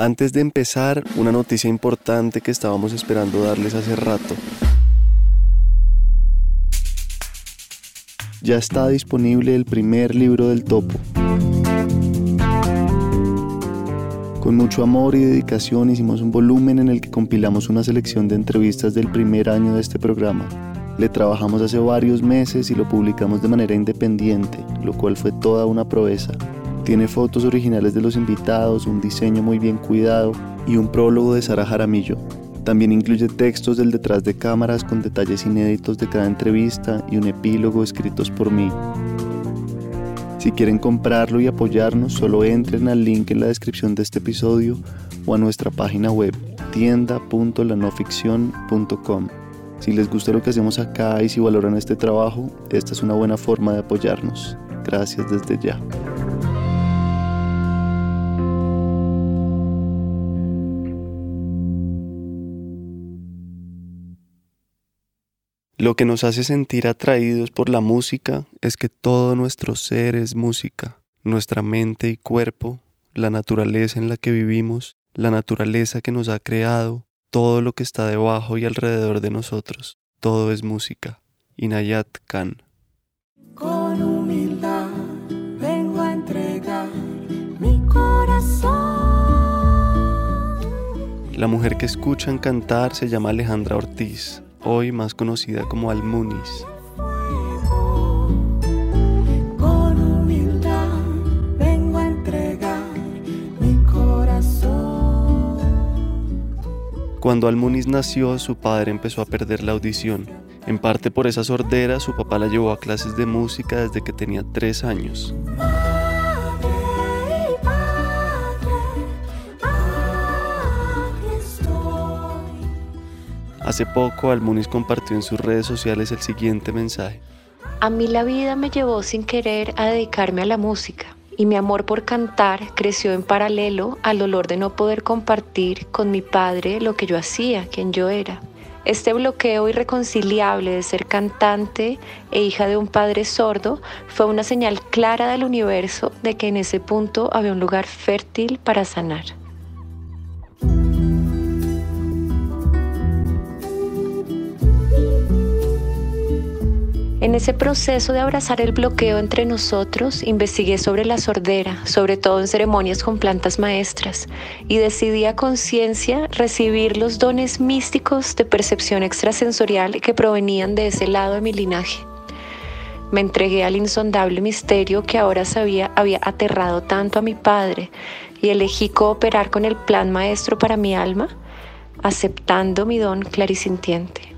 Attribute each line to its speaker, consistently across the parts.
Speaker 1: Antes de empezar, una noticia importante que estábamos esperando darles hace rato. Ya está disponible el primer libro del topo. Con mucho amor y dedicación hicimos un volumen en el que compilamos una selección de entrevistas del primer año de este programa. Le trabajamos hace varios meses y lo publicamos de manera independiente, lo cual fue toda una proeza. Tiene fotos originales de los invitados, un diseño muy bien cuidado y un prólogo de Sara Jaramillo. También incluye textos del detrás de cámaras con detalles inéditos de cada entrevista y un epílogo escritos por mí. Si quieren comprarlo y apoyarnos, solo entren al link en la descripción de este episodio o a nuestra página web tienda.lanoficción.com. Si les gusta lo que hacemos acá y si valoran este trabajo, esta es una buena forma de apoyarnos. Gracias desde ya. Lo que nos hace sentir atraídos por la música es que todo nuestro ser es música, nuestra mente y cuerpo, la naturaleza en la que vivimos, la naturaleza que nos ha creado, todo lo que está debajo y alrededor de nosotros, todo es música. Inayat Khan.
Speaker 2: Con humildad vengo a entregar mi corazón.
Speaker 1: La mujer que escuchan cantar se llama Alejandra Ortiz hoy más conocida como Almunis. Cuando Almunis nació, su padre empezó a perder la audición. En parte por esa sordera, su papá la llevó a clases de música desde que tenía tres años. Hace poco, Almunis compartió en sus redes sociales el siguiente mensaje.
Speaker 3: A mí la vida me llevó sin querer a dedicarme a la música y mi amor por cantar creció en paralelo al dolor de no poder compartir con mi padre lo que yo hacía, quien yo era. Este bloqueo irreconciliable de ser cantante e hija de un padre sordo fue una señal clara del universo de que en ese punto había un lugar fértil para sanar. En ese proceso de abrazar el bloqueo entre nosotros, investigué sobre la sordera, sobre todo en ceremonias con plantas maestras, y decidí a conciencia recibir los dones místicos de percepción extrasensorial que provenían de ese lado de mi linaje. Me entregué al insondable misterio que ahora sabía había aterrado tanto a mi padre y elegí cooperar con el plan maestro para mi alma, aceptando mi don clarisintiente.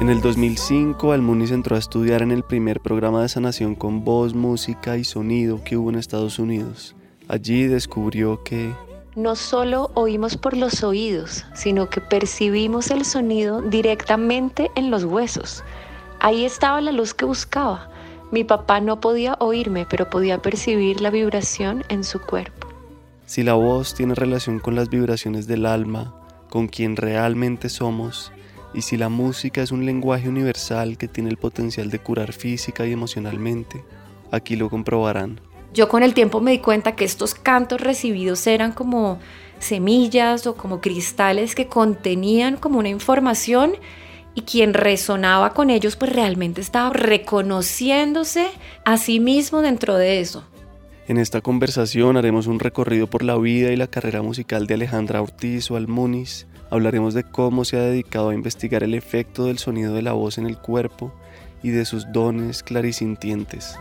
Speaker 1: En el 2005, Almunis entró a estudiar en el primer programa de sanación con voz, música y sonido que hubo en Estados Unidos. Allí descubrió que
Speaker 3: no solo oímos por los oídos, sino que percibimos el sonido directamente en los huesos. Ahí estaba la luz que buscaba. Mi papá no podía oírme, pero podía percibir la vibración en su cuerpo.
Speaker 1: Si la voz tiene relación con las vibraciones del alma, con quien realmente somos, y si la música es un lenguaje universal que tiene el potencial de curar física y emocionalmente, aquí lo comprobarán.
Speaker 4: Yo con el tiempo me di cuenta que estos cantos recibidos eran como semillas o como cristales que contenían como una información y quien resonaba con ellos pues realmente estaba reconociéndose a sí mismo dentro de eso.
Speaker 1: En esta conversación haremos un recorrido por la vida y la carrera musical de Alejandra Ortiz o Almunis, Hablaremos de cómo se ha dedicado a investigar el efecto del sonido de la voz en el cuerpo y de sus dones clarisintientes.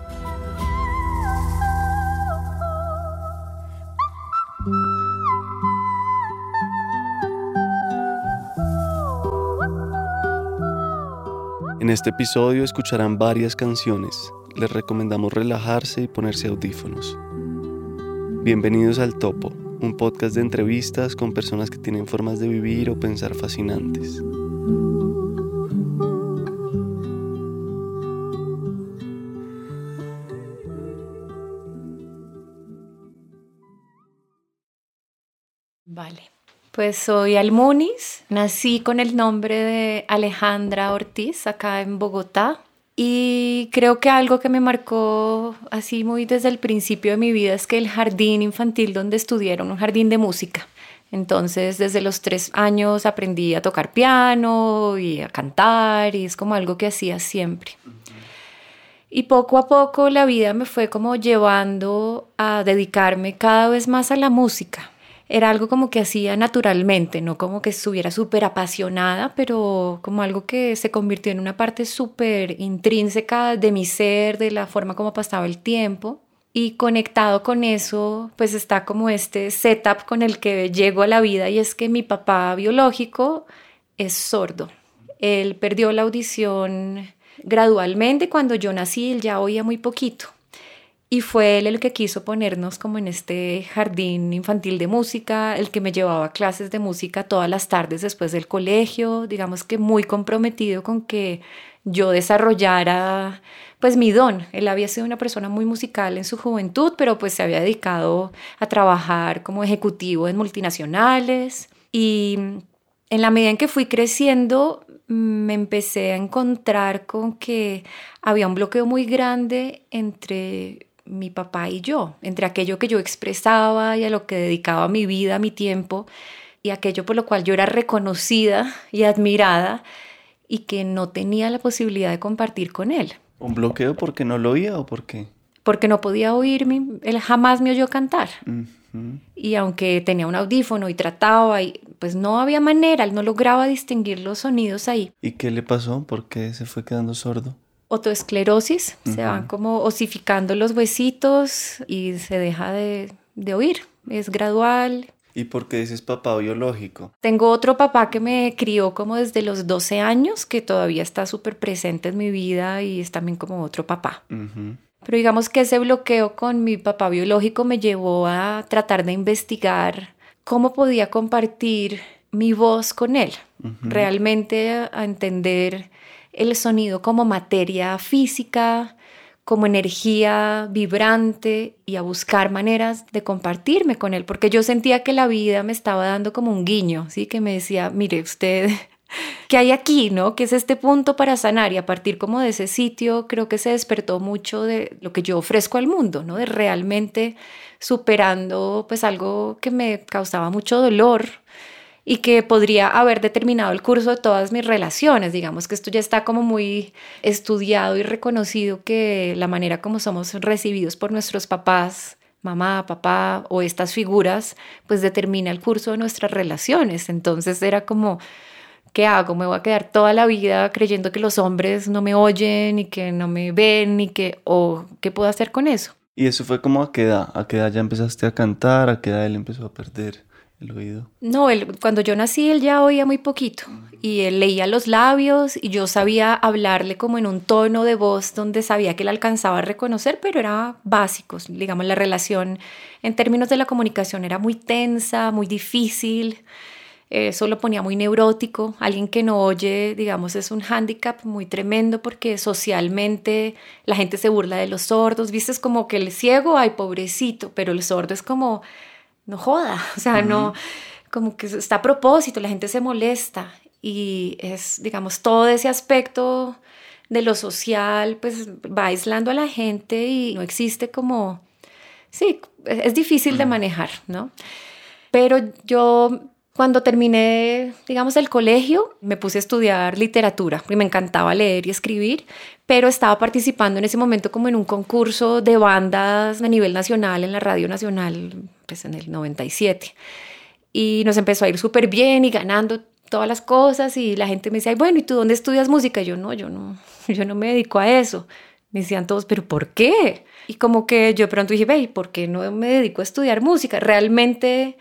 Speaker 1: En este episodio escucharán varias canciones. Les recomendamos relajarse y ponerse audífonos. Bienvenidos al Topo un podcast de entrevistas con personas que tienen formas de vivir o pensar fascinantes.
Speaker 4: Vale. Pues soy Almunis, nací con el nombre de Alejandra Ortiz acá en Bogotá y
Speaker 3: creo que algo que me marcó así muy desde el principio de mi vida es que el jardín infantil donde estudié era un jardín de música. Entonces, desde los tres años aprendí a tocar piano y a cantar y es como algo que hacía siempre. Y poco a poco la vida me fue como llevando a dedicarme cada vez más a la música. Era algo como que hacía naturalmente, no como que estuviera súper apasionada, pero como algo que se convirtió en una parte súper intrínseca de mi ser, de la forma como pasaba el tiempo. Y conectado con eso, pues está como este setup con el que llego a la vida y es que mi papá biológico es sordo. Él perdió la audición gradualmente. Cuando yo nací, él ya oía muy poquito. Y fue él el que quiso ponernos como en este jardín infantil de música, el que me llevaba clases de música todas las tardes después del colegio, digamos que muy comprometido con que yo desarrollara pues mi don. Él había sido una persona muy musical en su juventud, pero pues se había dedicado a trabajar como ejecutivo en multinacionales y en la medida en que fui creciendo me empecé a encontrar con que había un bloqueo muy grande entre mi papá y yo, entre aquello que yo expresaba y a lo que dedicaba mi vida, mi tiempo, y aquello por lo cual yo era reconocida y admirada y que no tenía la posibilidad de compartir con él.
Speaker 1: ¿Un bloqueo porque no lo oía o por qué?
Speaker 3: Porque no podía oírme, él jamás me oyó cantar. Y aunque tenía un audífono y trataba, y, pues no había manera, él no lograba distinguir los sonidos ahí.
Speaker 1: ¿Y qué le pasó? ¿Por qué se fue quedando sordo?
Speaker 3: Otoesclerosis, se van como osificando los huesitos y se deja de, de oír. Es gradual,
Speaker 1: ¿Y por qué dices papá biológico?
Speaker 3: Tengo otro papá que me crió como desde los 12 años, que todavía está súper presente en mi vida y es también como otro papá. Pero digamos que ese bloqueo con mi papá biológico me llevó a tratar de investigar cómo podía compartir mi voz con él, realmente a entender el sonido como materia física, como energía vibrante y a buscar maneras de compartirme con él, porque yo sentía que la vida me estaba dando como un guiño, ¿sí? Que me decía, mire usted, ¿qué hay aquí, no? ¿Qué es este punto para sanar? Y a partir como de ese sitio creo que se despertó mucho de lo que yo ofrezco al mundo, ¿no? De realmente superando pues algo que me causaba mucho dolor y que podría haber determinado el curso de todas mis relaciones. Digamos que esto ya está como muy estudiado y reconocido que la manera como somos recibidos por nuestros papás, mamá, papá o estas figuras, pues determina el curso de nuestras relaciones. Entonces era como, ¿qué hago? ¿Me voy a quedar toda la vida creyendo que los hombres no me oyen y que no me ven y que, o qué puedo hacer con eso?
Speaker 1: ¿Y eso fue como a qué edad? ¿A qué edad ya empezaste a cantar? ¿A qué edad él empezó a perder?
Speaker 3: No, cuando yo nací él ya oía muy poquito y él leía los labios y yo sabía hablarle como en un tono de voz donde sabía que él alcanzaba a reconocer, pero era básico, digamos, la relación en términos de la comunicación era muy tensa, muy difícil. Eso lo ponía muy neurótico. Alguien que no oye, digamos, es un hándicap muy tremendo porque socialmente la gente se burla de los sordos. Viste, es como que el ciego, ay, pobrecito, pero el sordo es como no joda, o sea, no, como que está a propósito, la gente se molesta y es, digamos, todo ese aspecto de lo social, pues va aislando a la gente y no existe como, sí, es difícil de manejar, ¿no? Pero yo cuando terminé, digamos, el colegio, me puse a estudiar literatura y me encantaba leer y escribir, pero estaba participando en ese momento como en un concurso de bandas a nivel nacional en la Radio Nacional, pues en el 97. Y nos empezó a ir súper bien y ganando todas las cosas y la gente me decía, bueno, ¿y tú dónde estudias música? Y yo no, yo no, yo no me dedico a eso. Me decían todos, ¿pero por qué? Y como que yo pronto dije, ve, ¿por qué no me dedico a estudiar música? Realmente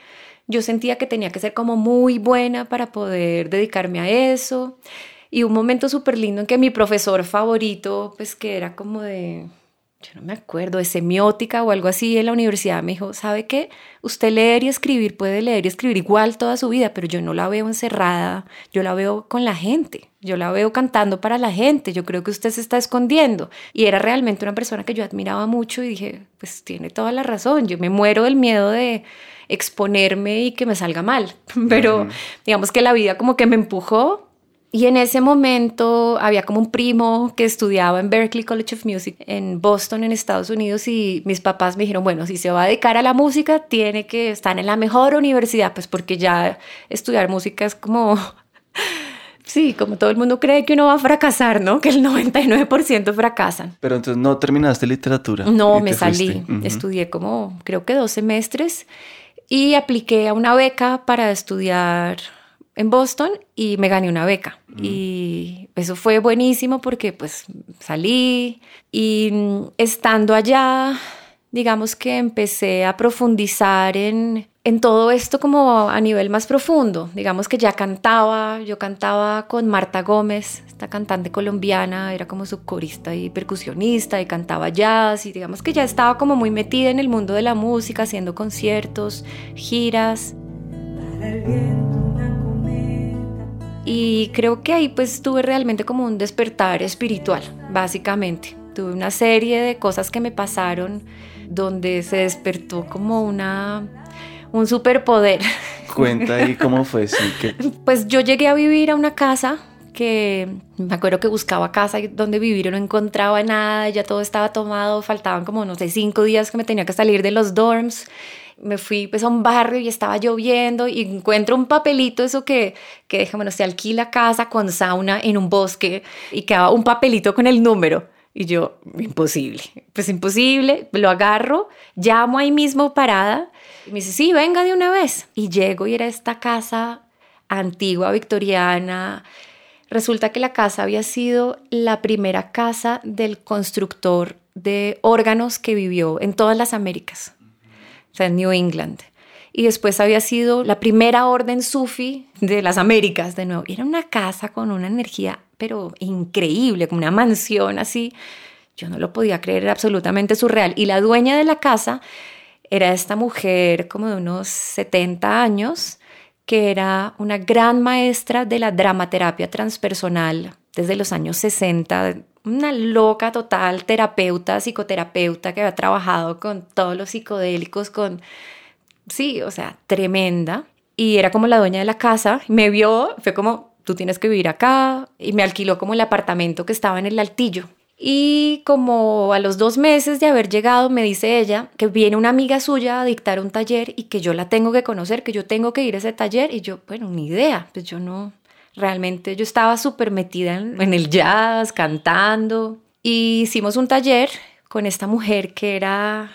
Speaker 3: yo sentía que tenía que ser como muy buena para poder dedicarme a eso. Y un momento súper lindo en que mi profesor favorito, pues que era como de, yo no me acuerdo, de semiótica o algo así en la universidad, me dijo, ¿sabe qué? Usted leer y escribir puede leer y escribir igual toda su vida, pero yo no la veo encerrada, yo la veo con la gente, yo la veo cantando para la gente, yo creo que usted se está escondiendo. Y era realmente una persona que yo admiraba mucho y dije, pues tiene toda la razón, yo me muero del miedo de exponerme y que me salga mal, pero digamos que la vida como que me empujó Y en ese momento había como un primo que estudiaba en Berklee College of Music en Boston, en Estados Unidos, y mis papás me dijeron, bueno, si se va a dedicar a la música, tiene que estar en la mejor universidad, pues porque ya estudiar música es como... Sí, como todo el mundo cree que uno va a fracasar, ¿no? Que el 99% fracasan.
Speaker 1: Pero entonces no terminaste literatura.
Speaker 3: No, me salí. Estudié como, creo que dos semestres y apliqué a una beca para estudiar en Boston y me gané una beca. Y eso fue buenísimo porque pues salí y mm, estando allá, digamos que empecé a profundizar en, en todo esto como a nivel más profundo. Digamos que ya cantaba, yo cantaba con Marta Gómez, esta cantante colombiana, era como su corista y percusionista y cantaba jazz y digamos que ya estaba como muy metida en el mundo de la música, haciendo conciertos, giras. Y creo que ahí pues tuve realmente como un despertar espiritual, básicamente. Tuve una serie de cosas que me pasaron donde se despertó como una un superpoder.
Speaker 1: Cuenta ahí cómo fue, sí, que...
Speaker 3: Pues yo llegué a vivir a una casa que me acuerdo que buscaba casa donde vivir y no encontraba nada, ya todo estaba tomado, faltaban como, no sé, cinco días que me tenía que salir de los dorms me fui pues a un barrio y estaba lloviendo y encuentro un papelito, eso que, que deja, bueno, se alquila casa con sauna en un bosque y quedaba un papelito con el número. Y yo, imposible, pues imposible, lo agarro, llamo ahí mismo parada y me dice, sí, venga de una vez. Y llego y era esta casa antigua, victoriana. Resulta que la casa había sido la primera casa del constructor de órganos que vivió en todas las Américas o sea, en New England. Y después había sido la primera orden sufi de las Américas de nuevo. Era una casa con una energía, pero increíble, como una mansión así. Yo no lo podía creer, era absolutamente surreal. Y la dueña de la casa era esta mujer como de unos 70 años, que era una gran maestra de la dramaterapia transpersonal desde los años 60, una loca total, terapeuta, psicoterapeuta que había trabajado con todos los psicodélicos, con, sí, o sea, tremenda. Y era como la dueña de la casa, me vio, fue como, tú tienes que vivir acá, y me alquiló como el apartamento que estaba en el altillo. Y como a los dos meses de haber llegado, me dice ella que viene una amiga suya a dictar un taller y que yo la tengo que conocer, que yo tengo que ir a ese taller. Y yo, bueno, ni idea, pues yo no, Realmente yo estaba súper metida en, el jazz, cantando. Y hicimos un taller con esta mujer que era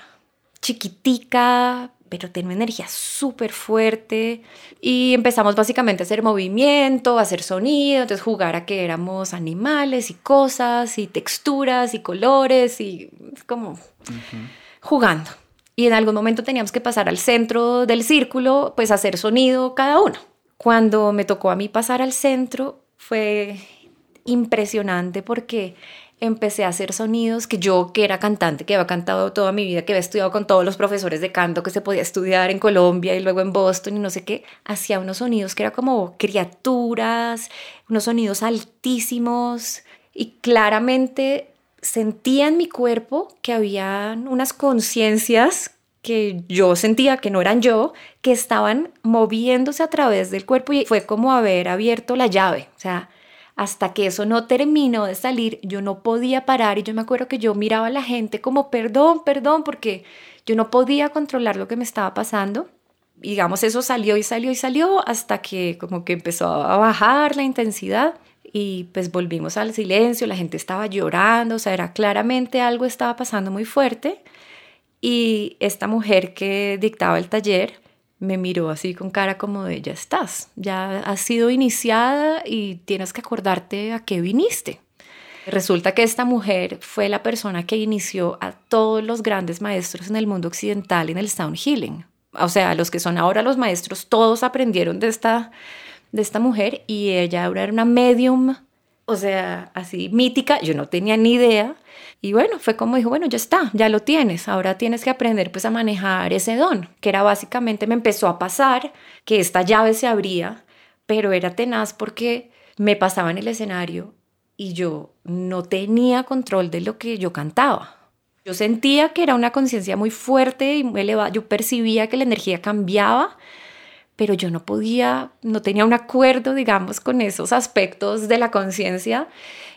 Speaker 3: chiquitica, pero tenía una energía súper fuerte. Y empezamos básicamente a hacer movimiento, a hacer sonido, entonces jugar a que éramos animales y cosas y texturas y colores y como jugando. Y en algún momento teníamos que pasar al centro del círculo, pues hacer sonido cada uno. Cuando me tocó a mí pasar al centro fue impresionante porque empecé a hacer sonidos que yo, que era cantante, que había cantado toda mi vida, que había estudiado con todos los profesores de canto que se podía estudiar en Colombia y luego en Boston y no sé qué, hacía unos sonidos que eran como criaturas, unos sonidos altísimos y claramente sentía en mi cuerpo que había unas conciencias que yo sentía que no eran yo, que estaban moviéndose a través del cuerpo y fue como haber abierto la llave. O sea, hasta que eso no terminó de salir, yo no podía parar y yo me acuerdo que yo miraba a la gente como perdón, perdón, porque yo no podía controlar lo que me estaba pasando. Digamos, eso salió y salió y salió hasta que como que empezó a bajar la intensidad y pues volvimos al silencio, la gente estaba llorando, o sea, era claramente algo estaba pasando muy fuerte y esta mujer que dictaba el taller me miró así con cara como de, ya estás, ya has sido iniciada y tienes que acordarte a qué viniste. Resulta que esta mujer fue la persona que inició a todos los grandes maestros en el mundo occidental en el sound healing. O sea, los que son ahora los maestros, todos aprendieron de esta, de esta mujer y ella era una medium, o sea, así mítica, yo no tenía ni idea y bueno, fue como dijo, bueno, ya está, ya lo tienes, ahora tienes que aprender pues a manejar ese don, que era básicamente me empezó a pasar que esta llave se abría, pero era tenaz porque me pasaba en el escenario y yo no tenía control de lo que yo cantaba. Yo sentía que era una conciencia muy fuerte y muy elevada, yo percibía que la energía cambiaba,
Speaker 5: pero yo no podía, no tenía un acuerdo, digamos, con esos aspectos de la conciencia.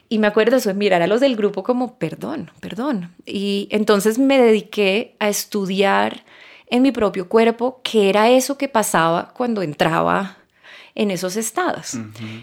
Speaker 5: Y me acuerdo eso mirar a los del grupo como, perdón, perdón. Y entonces me dediqué a estudiar en mi propio cuerpo qué era eso que pasaba cuando entraba en esos estados.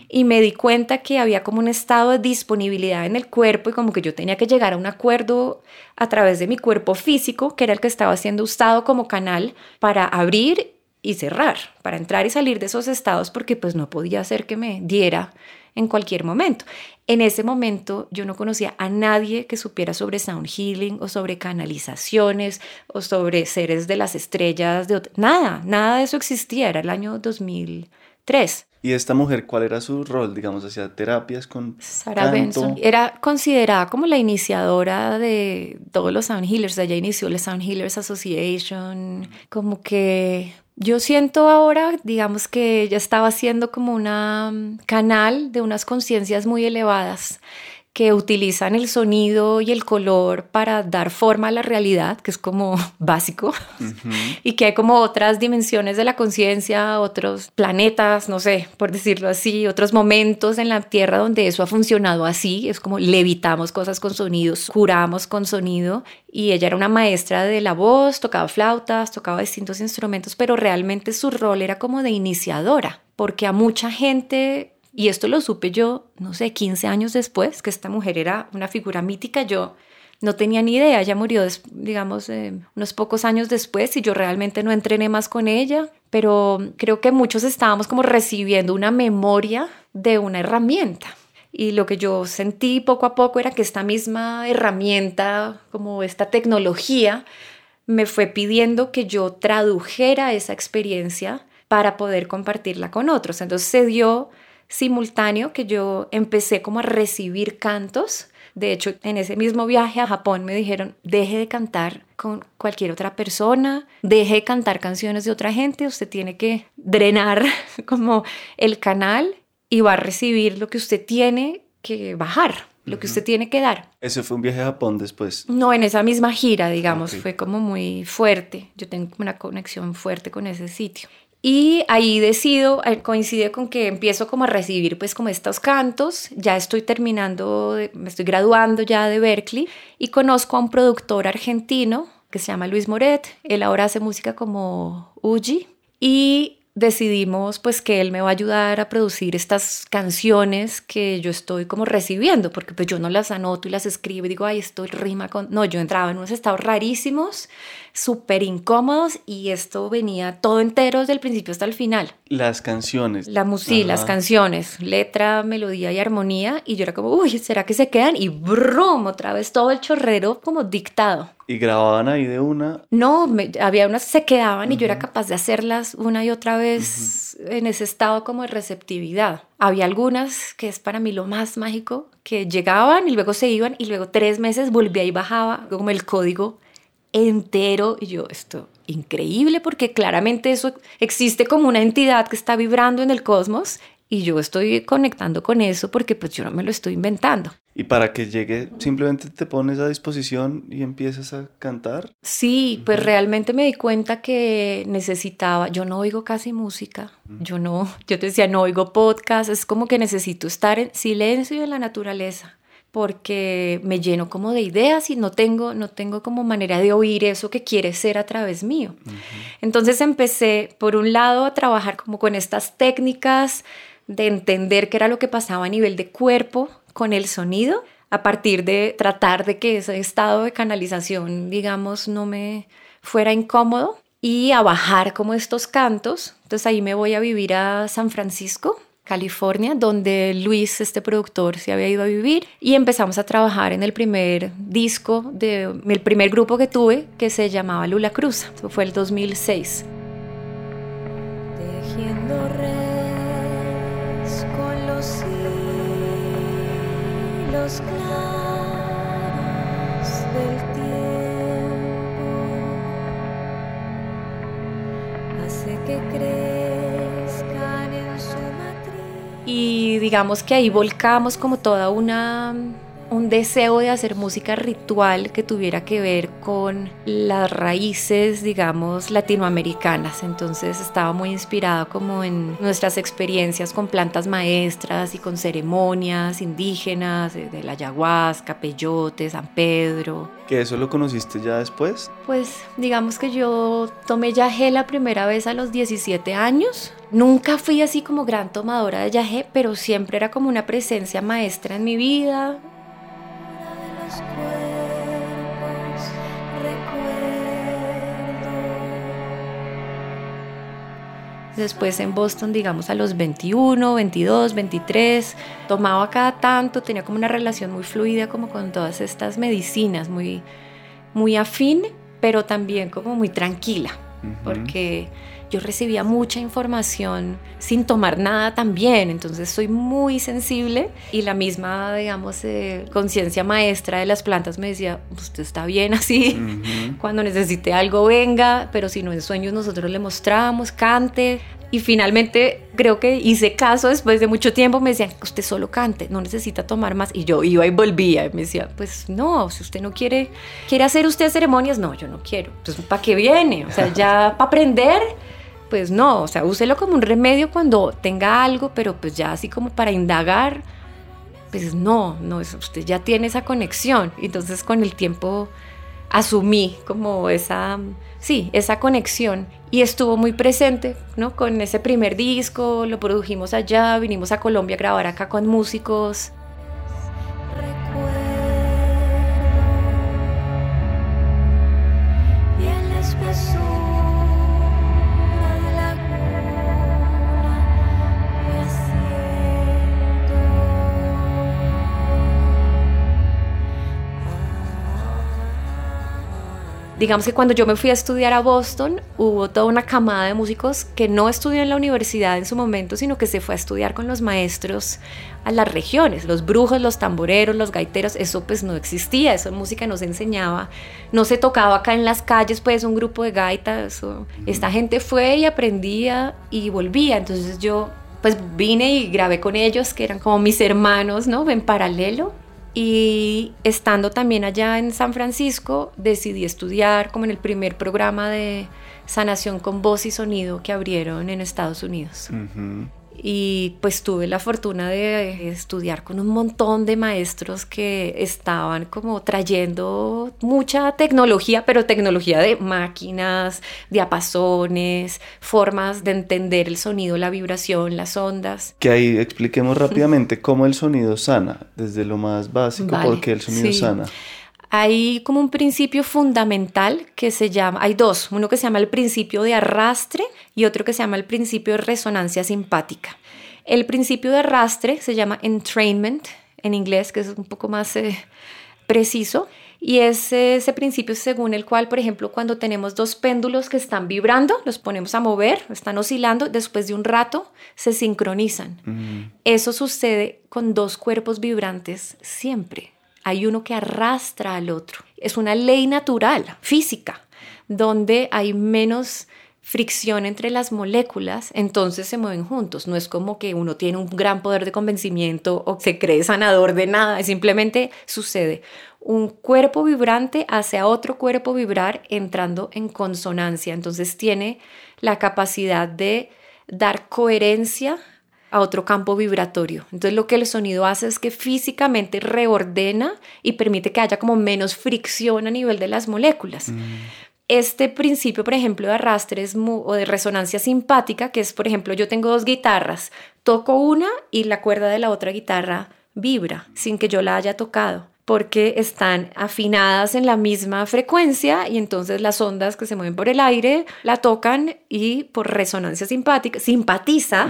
Speaker 5: Y me di cuenta que había como un estado de disponibilidad en el cuerpo y como que yo tenía que llegar a un acuerdo a través de mi cuerpo físico, que era el que estaba siendo usado como canal para abrir y cerrar, para entrar y salir de esos estados porque pues no podía ser que me diera en cualquier momento. En ese momento yo no conocía a nadie que supiera sobre sound healing o sobre canalizaciones o sobre seres de las estrellas, de nada, nada de eso existía, era el año 2000 tres.
Speaker 1: ¿Y esta mujer cuál era su rol, digamos, hacía terapias con
Speaker 5: Sarah Benson? Era considerada como la iniciadora de todos los Sound Healers. Ella inició la Sound Healers Association. Como que yo siento ahora, digamos que ella estaba haciendo como una mm, canal de unas conciencias muy elevadas que utilizan el sonido y el color para dar forma a la realidad, que es como básico, y que hay como otras dimensiones de la conciencia, otros planetas, no sé, por decirlo así, otros momentos en la Tierra donde eso ha funcionado así, es como levitamos cosas con sonidos, curamos con sonido, y ella era una maestra de la voz, tocaba flautas, tocaba distintos instrumentos, pero realmente su rol era como de iniciadora, porque a mucha gente y esto lo supe yo, no sé, 15 años después, que esta mujer era una figura mítica. Yo no tenía ni idea, ella murió, digamos, eh, unos pocos años después y yo realmente no entrené más con ella, pero creo que muchos estábamos como recibiendo una memoria de una herramienta. Y lo que yo sentí poco a poco era que esta misma herramienta, como esta tecnología, me fue pidiendo que yo tradujera esa experiencia para poder compartirla con otros. Entonces se dio simultáneo que yo empecé como a recibir cantos. De hecho, en ese mismo viaje a Japón me dijeron, deje de cantar con cualquier otra persona, deje de cantar canciones de otra gente, usted tiene que drenar como el canal y va a recibir lo que usted tiene que bajar, lo que usted tiene que dar.
Speaker 1: ¿Ese fue un viaje a Japón después?
Speaker 5: No, en esa misma gira, digamos, fue como muy fuerte. Yo tengo una conexión fuerte con ese sitio. Y ahí decido, eh, coincide con que empiezo como a recibir pues como estos cantos, ya estoy terminando, me estoy graduando ya de Berkeley y conozco a un productor argentino que se llama Luis Moret, él ahora hace música como Uji y decidimos pues que él me va a ayudar a producir estas canciones que yo estoy como recibiendo, porque pues yo no las anoto y las escribo y digo, ay, esto rima con... No, yo entraba en unos estados rarísimos, súper incómodos y esto venía todo entero desde el principio hasta el final.
Speaker 1: Las canciones.
Speaker 5: La música, las canciones, letra, melodía y armonía y yo era como, uy, ¿será que se quedan? Y brum, otra vez todo el chorrero como dictado.
Speaker 1: ¿Y grababan ahí de una?
Speaker 5: No, había unas que se quedaban y yo era capaz de hacerlas una y otra vez en ese estado como de receptividad. Había algunas que es para mí lo más mágico, que llegaban y luego se iban y luego tres meses volvía y bajaba como el código entero y yo esto increíble porque claramente eso existe como una entidad que está vibrando en el cosmos y yo estoy conectando con eso porque pues yo no me lo estoy inventando.
Speaker 1: Y para que llegue, simplemente te pones a disposición y empiezas a cantar.
Speaker 5: Sí, pues realmente me di cuenta que necesitaba, yo no oigo casi música, yo no, yo te decía, no oigo podcast, es como que necesito estar en silencio y en la naturaleza porque me lleno como de ideas y no tengo, no tengo como manera de oír eso que quiere ser a través mío. Entonces empecé, por un lado, a trabajar como con estas técnicas de entender qué era lo que pasaba a nivel de cuerpo con el sonido, a partir de tratar de que ese estado de canalización, digamos, no me fuera incómodo y a bajar como estos cantos. Entonces ahí me voy a vivir a San Francisco, California, donde Luis, este productor, se había ido a vivir y empezamos a trabajar en el primer disco, de, el primer grupo que tuve que se llamaba Lula Cruz, eso fue el 2006.
Speaker 4: los claros del tiempo hace que crezcan
Speaker 5: Y digamos que ahí volcamos como toda una un deseo de hacer música ritual que tuviera que ver con las raíces, digamos, latinoamericanas. Entonces estaba muy inspirada como en nuestras experiencias con plantas maestras y con ceremonias indígenas, de, la ayahuasca, peyote, San Pedro.
Speaker 1: ¿Que eso lo conociste ya después?
Speaker 5: Pues digamos que yo tomé yagé la primera vez a los 17 años. Nunca fui así como gran tomadora de yagé, pero siempre era como una presencia maestra en mi vida Después en Boston, digamos, a los 21, 22, 23, tomaba cada tanto, tenía como una relación muy fluida como con todas estas medicinas, muy, muy afín, pero también como muy tranquila, porque yo recibía mucha información sin tomar nada también, entonces soy muy sensible y la misma, digamos, eh, conciencia maestra de las plantas me decía, usted está bien así, cuando necesite algo venga, pero si no en sueños nosotros le mostramos, cante. Y finalmente creo que hice caso después de mucho tiempo, me decían, usted solo cante, no necesita tomar más. Y yo iba y volvía y me decía, pues no, si usted no quiere, quiere hacer usted ceremonias, no, yo no quiero. Entonces, ¿para qué viene? O sea, ya para aprender pues no, o sea, úselo como un remedio cuando tenga algo, pero pues ya así como para indagar, pues no, no, usted ya tiene esa conexión. Entonces con el tiempo asumí como esa, sí, esa conexión y estuvo muy presente, ¿no? Con ese primer disco, lo produjimos allá, vinimos a Colombia a grabar acá con músicos. Digamos que cuando yo me fui a estudiar a Boston, hubo toda una camada de músicos que no estudió en la universidad en su momento, sino que se fue a estudiar con los maestros a las regiones, los brujos, los tamboreros, los gaiteros, eso pues no existía, eso música no se enseñaba, no se tocaba acá en las calles, pues un grupo de gaitas, esta gente fue y aprendía y volvía, entonces yo pues vine y grabé con ellos, que eran como mis hermanos, ¿no? En paralelo, y estando también allá en San Francisco, decidí estudiar como en el primer programa de sanación con voz y sonido que abrieron en Estados Unidos y pues tuve la fortuna de estudiar con un montón de maestros que estaban como trayendo mucha tecnología, pero tecnología de máquinas, diapasones, formas de entender el sonido, la vibración, las ondas.
Speaker 1: Que ahí expliquemos rápidamente cómo el sonido sana, desde lo más básico, porque el sonido sana.
Speaker 5: Hay como un principio fundamental que se llama, hay dos, uno que se llama el principio de arrastre y otro que se llama el principio de resonancia simpática. El principio de arrastre se llama entrainment en inglés, que es un poco más eh, preciso, y es ese principio según el cual, por ejemplo, cuando tenemos dos péndulos que están vibrando, los ponemos a mover, están oscilando, después de un rato se sincronizan. Mm. Eso sucede con dos cuerpos vibrantes siempre hay uno que arrastra al otro. Es una ley natural, física, donde hay menos fricción entre las moléculas, entonces se mueven juntos. No es como que uno tiene un gran poder de convencimiento o se cree sanador de nada, simplemente sucede. Un cuerpo vibrante hace a otro cuerpo vibrar entrando en consonancia, entonces tiene la capacidad de dar coherencia a otro campo vibratorio. Entonces lo que el sonido hace es que físicamente reordena y permite que haya como menos fricción a nivel de las moléculas. Mm. Este principio, por ejemplo, de arrastre o de resonancia simpática, que es, por ejemplo, yo tengo dos guitarras, toco una y la cuerda de la otra guitarra vibra sin que yo la haya tocado porque están afinadas en la misma frecuencia y entonces las ondas que se mueven por el aire la tocan y por resonancia simpática simpatiza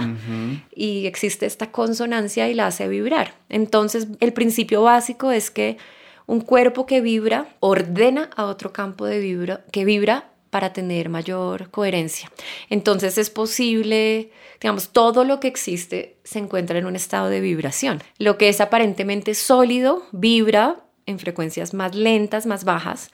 Speaker 5: y existe esta consonancia y la hace vibrar. Entonces el principio básico es que un cuerpo que vibra ordena a otro campo de vibra que vibra para tener mayor coherencia. Entonces es posible, digamos, todo lo que existe se encuentra en un estado de vibración. Lo que es aparentemente sólido vibra en frecuencias más lentas, más bajas,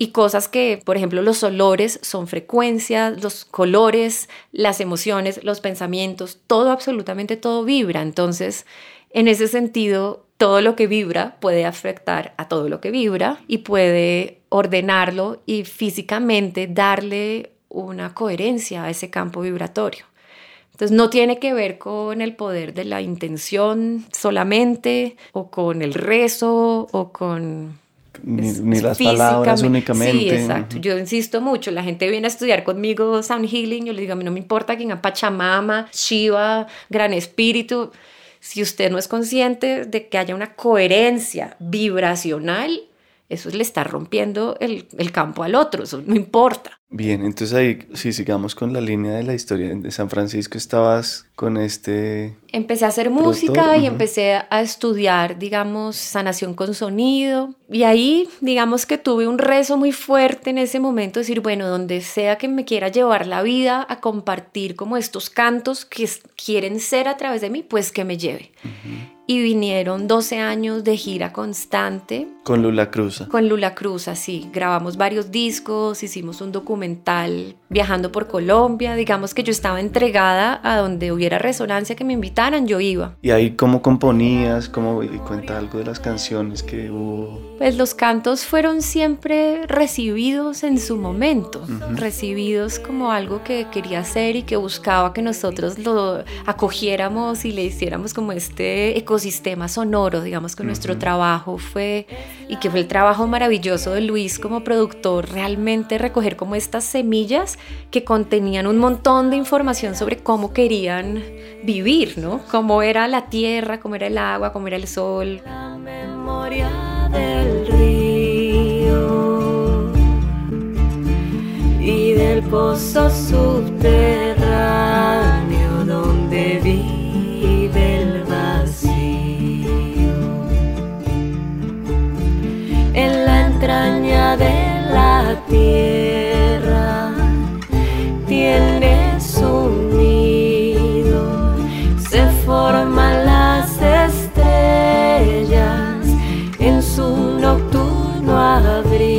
Speaker 5: y cosas que, por ejemplo, los olores son frecuencias, los colores, las emociones, los pensamientos, todo, absolutamente todo vibra. Entonces, en ese sentido,
Speaker 6: todo lo que vibra puede afectar a todo lo que vibra y puede ordenarlo y físicamente darle una coherencia a ese campo vibratorio. Entonces no tiene que ver con el poder de la intención solamente o con el rezo o con
Speaker 1: ni, las palabras únicamente.
Speaker 6: Sí, exacto. Yo insisto mucho, la gente viene a estudiar conmigo Sound Healing, yo le digo, a mí no me importa quién a Pachamama, Shiva, Gran Espíritu, si usted no es consciente de que haya una coherencia vibracional, eso le está rompiendo el, el campo al otro, eso no importa.
Speaker 1: Bien, entonces ahí, si sigamos con la línea de la historia de San Francisco, estabas con este...
Speaker 6: Empecé a hacer música y empecé a estudiar, digamos, sanación con sonido. Y ahí, digamos que tuve un rezo muy fuerte en ese momento, decir, bueno, donde sea que me quiera llevar la vida a compartir como estos cantos que quieren ser a través de mí, pues que me lleve y vinieron 12 años de gira constante.
Speaker 1: Con Lula Cruz.
Speaker 6: Con Lula Cruz, sí. Grabamos varios discos, hicimos un documental viajando por Colombia. Digamos que yo estaba entregada a donde hubiera resonancia que me invitaran, yo iba.
Speaker 1: ¿Y ahí cómo componías? ¿Cómo y cuenta algo de las canciones que hubo?
Speaker 6: Pues los cantos fueron siempre recibidos en su momento, recibidos como algo que quería hacer y que buscaba que nosotros lo acogiéramos y le hiciéramos como este ecosistema sistema sonoro, digamos que nuestro trabajo fue, y que fue el trabajo maravilloso de Luis como productor, realmente recoger como estas semillas que contenían un montón de información sobre cómo querían vivir, ¿no? Cómo era la tierra, cómo era el agua, cómo era el sol.
Speaker 4: La memoria del río y del pozo subterráneo donde vi de la tierra tiene su nido, se forman las estrellas en su nocturno abrigo.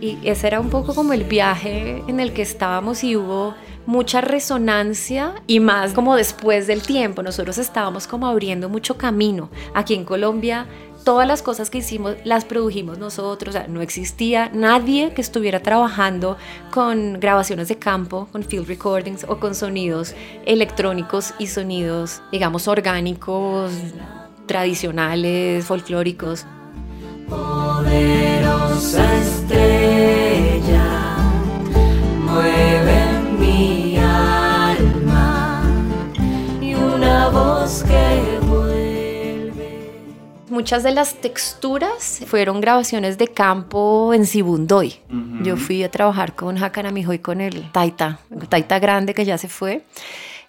Speaker 6: Y ese era un poco como el viaje en el que estábamos y hubo mucha resonancia y más como después del tiempo. Nosotros estábamos como abriendo mucho camino. Aquí en Colombia todas las cosas que hicimos las produjimos nosotros, no existía nadie que estuviera trabajando con grabaciones de campo, con field recordings o con sonidos electrónicos y sonidos, digamos, orgánicos, tradicionales, folclóricos.
Speaker 4: Poderosa estrella, mueve mi voz que
Speaker 6: Muchas de las texturas fueron grabaciones de campo en Sibundoy. Yo fui a trabajar con Hakanamijo y con el Taita, el Taita grande que ya se fue.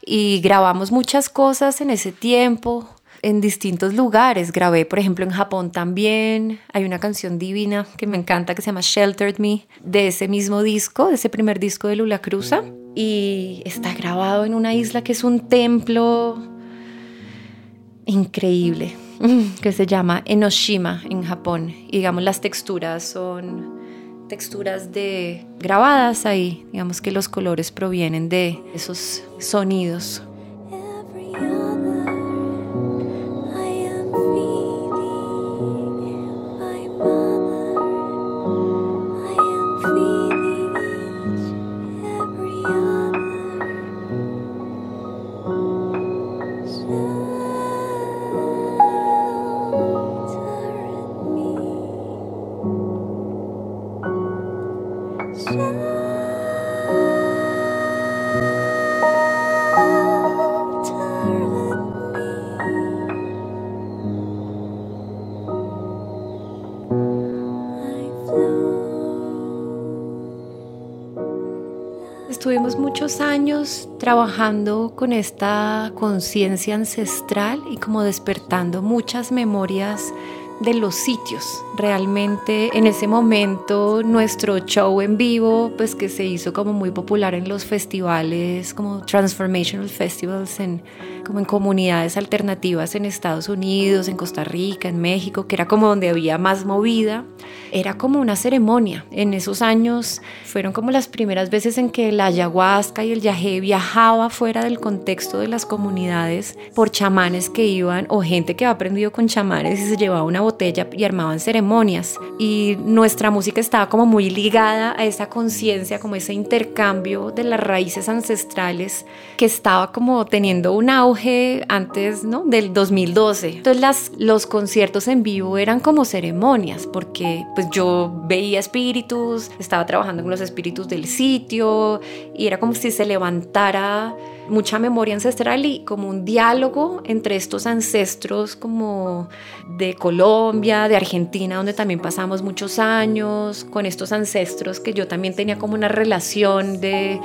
Speaker 6: Y grabamos muchas cosas en ese tiempo, en distintos lugares. Grabé, por ejemplo, en Japón también. Hay una canción divina que me encanta que se llama Sheltered Me, de ese mismo disco, de ese primer disco de Lula Cruza. Y está grabado en una isla que es un templo increíble que se llama Enoshima en Japón. Y digamos, las texturas son texturas de grabadas ahí. Digamos que los colores provienen de esos sonidos. Años trabajando con esta conciencia ancestral y como despertando muchas memorias
Speaker 4: de los sitios. Realmente en ese momento nuestro show en vivo, pues que se hizo como muy popular en los festivales, como Transformational Festivals, en, como en comunidades alternativas en Estados Unidos, en Costa Rica, en México, que era como donde había más movida. Era como una ceremonia. En esos años fueron como las primeras veces en que la ayahuasca y el yagé viajaba fuera del contexto de las comunidades por chamanes que iban o gente que había aprendido con chamanes y se llevaba una botella y armaban ceremonias. Y nuestra música estaba como muy ligada a esa conciencia, como ese intercambio de las raíces ancestrales que estaba como teniendo un auge antes ¿no? del 2012. Entonces las, los conciertos en vivo eran como ceremonias porque pues yo veía espíritus, estaba trabajando con los espíritus del sitio y era como si se levantara mucha memoria ancestral y como un diálogo entre estos ancestros como de Colombia, de Argentina, donde también pasamos muchos años, con estos ancestros que yo también tenía como una relación de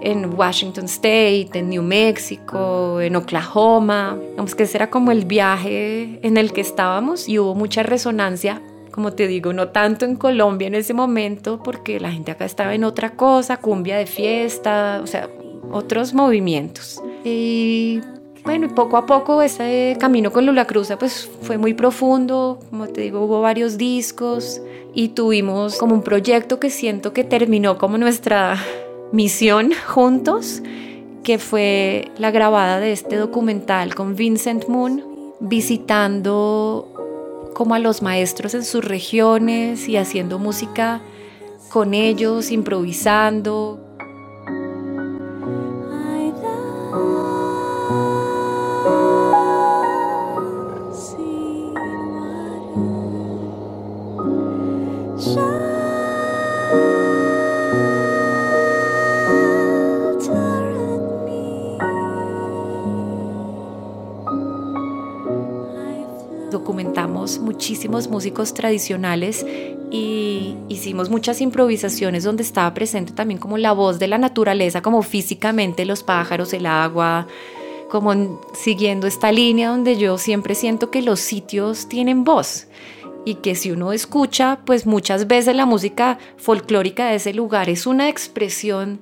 Speaker 4: en Washington State, en New Mexico, en Oklahoma. Digamos que ese era como el viaje en el que estábamos y hubo mucha resonancia como te digo, no tanto en Colombia en ese momento, porque la gente acá estaba en otra cosa, cumbia de fiesta, o sea, otros movimientos. Y bueno, poco a poco ese camino con Lula Cruza pues fue muy profundo, como te digo, hubo varios discos y tuvimos como un proyecto que siento que terminó como nuestra misión juntos, que fue la grabada de este documental con Vincent Moon, visitando como a los maestros en sus regiones y haciendo música con ellos, improvisando, Oh. Muchísimos músicos tradicionales y hicimos muchas improvisaciones donde estaba presente también como la voz de la naturaleza, como físicamente los pájaros, el agua, como siguiendo esta línea donde yo siempre siento que los sitios tienen voz y que si uno escucha, pues muchas veces la música folclórica de ese lugar es una expresión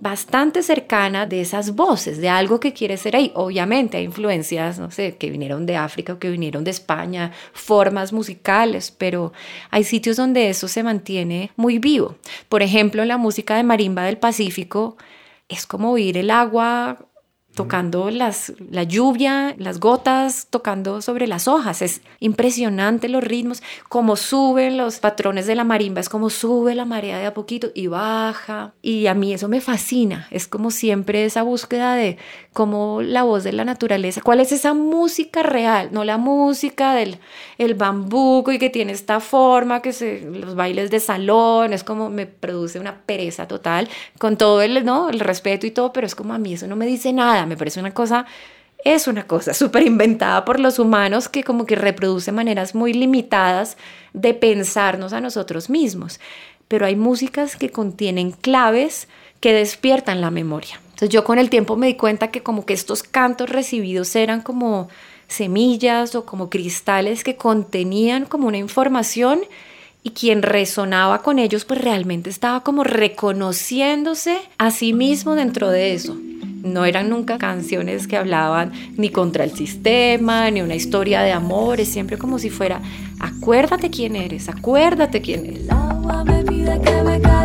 Speaker 4: bastante cercana de esas voces, de algo que quiere ser ahí. Obviamente hay influencias, no sé, que vinieron de África o que vinieron de España, formas musicales, pero hay sitios donde eso se mantiene muy vivo. Por ejemplo, la música de marimba del Pacífico es como oír el agua tocando las, la lluvia, las gotas tocando sobre las hojas. Es impresionante los ritmos, como suben los patrones de la marimba, es como sube la marea de a poquito y baja. Y a mí eso me fascina. Es como siempre esa búsqueda de cómo la voz de la naturaleza, cuál es esa música real, no la música del el bambuco y que tiene esta forma, que se, los bailes de salón, es como me produce una pereza total, con todo el, ¿no? el respeto y todo, pero es como a mí eso no me dice nada me parece una cosa, es una cosa súper inventada por los humanos que como que reproduce maneras muy limitadas de pensarnos a nosotros mismos. Pero hay músicas que contienen claves que despiertan la memoria. Entonces yo con el tiempo me di cuenta que como que estos cantos recibidos eran como semillas o como cristales que contenían como una información y quien resonaba con ellos pues realmente estaba como reconociéndose a sí mismo dentro de eso. No eran nunca canciones que hablaban ni contra el sistema, ni una historia de amor, es siempre como si fuera, acuérdate quién eres, acuérdate quién eres.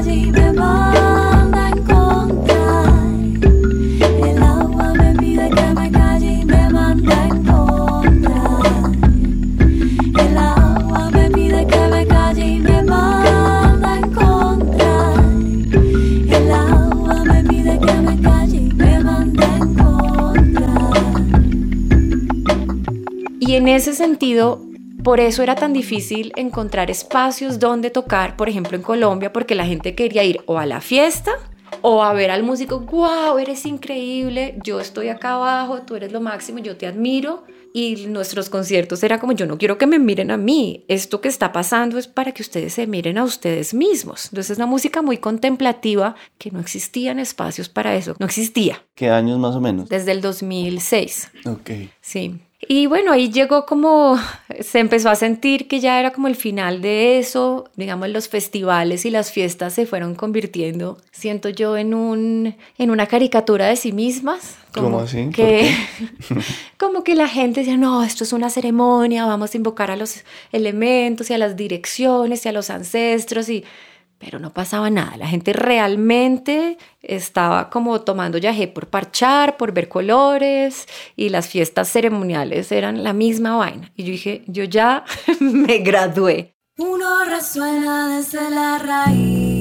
Speaker 4: Y en ese sentido, por eso era tan difícil encontrar espacios donde tocar, por ejemplo en Colombia, porque la gente quería ir o a la fiesta o a ver al músico, wow, eres increíble, yo estoy acá abajo, tú eres lo máximo, yo te admiro. Y nuestros conciertos era como, yo no quiero que me miren a mí, esto que está pasando es para que ustedes se miren a ustedes mismos. Entonces es una música muy contemplativa que no existían espacios para eso, no existía.
Speaker 1: ¿Qué años más o menos?
Speaker 4: Desde el 2006.
Speaker 1: Ok.
Speaker 4: Sí.
Speaker 7: Y bueno, ahí llegó como, se empezó a sentir que ya era como el final de eso, digamos, los festivales y las fiestas se fueron convirtiendo, siento yo, en, un, en una caricatura de sí mismas.
Speaker 1: Como ¿Cómo así?
Speaker 7: Que, como que la gente decía, no, esto es una ceremonia, vamos a invocar a los elementos y a las direcciones y a los ancestros y pero no pasaba nada. La gente realmente estaba como tomando yagé por parchar, por ver colores y las fiestas ceremoniales eran la misma vaina. Y yo dije, yo ya me gradué.
Speaker 4: Uno resuena desde la raíz.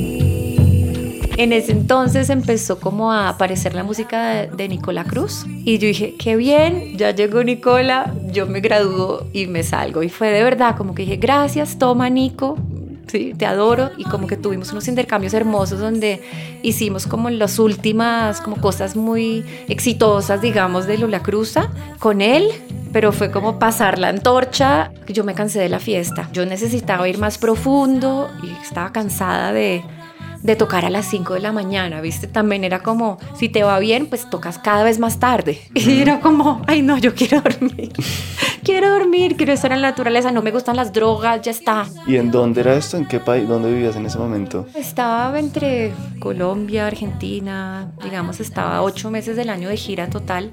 Speaker 7: En ese entonces empezó como a aparecer la música de, de Nicola Cruz y yo dije, qué bien, ya llegó Nicola, yo me gradúo y me salgo. Y fue de verdad como que dije, gracias, toma Nico, sí, te adoro. Y como que tuvimos unos intercambios hermosos donde hicimos como las últimas como cosas muy exitosas, digamos, de Lula Cruza con él, pero fue como pasar la antorcha, yo me cansé de la fiesta, yo necesitaba ir más profundo y estaba cansada de de tocar a las 5 de la mañana, ¿viste? También era como, si te va bien, pues tocas cada vez más tarde. Y era como, ay no, yo quiero dormir. quiero dormir, quiero estar en la naturaleza, no me gustan las drogas, ya está.
Speaker 1: ¿Y en dónde era esto? ¿En qué país? ¿Dónde vivías en ese momento?
Speaker 7: Estaba entre Colombia, Argentina, digamos, estaba ocho meses del año de gira total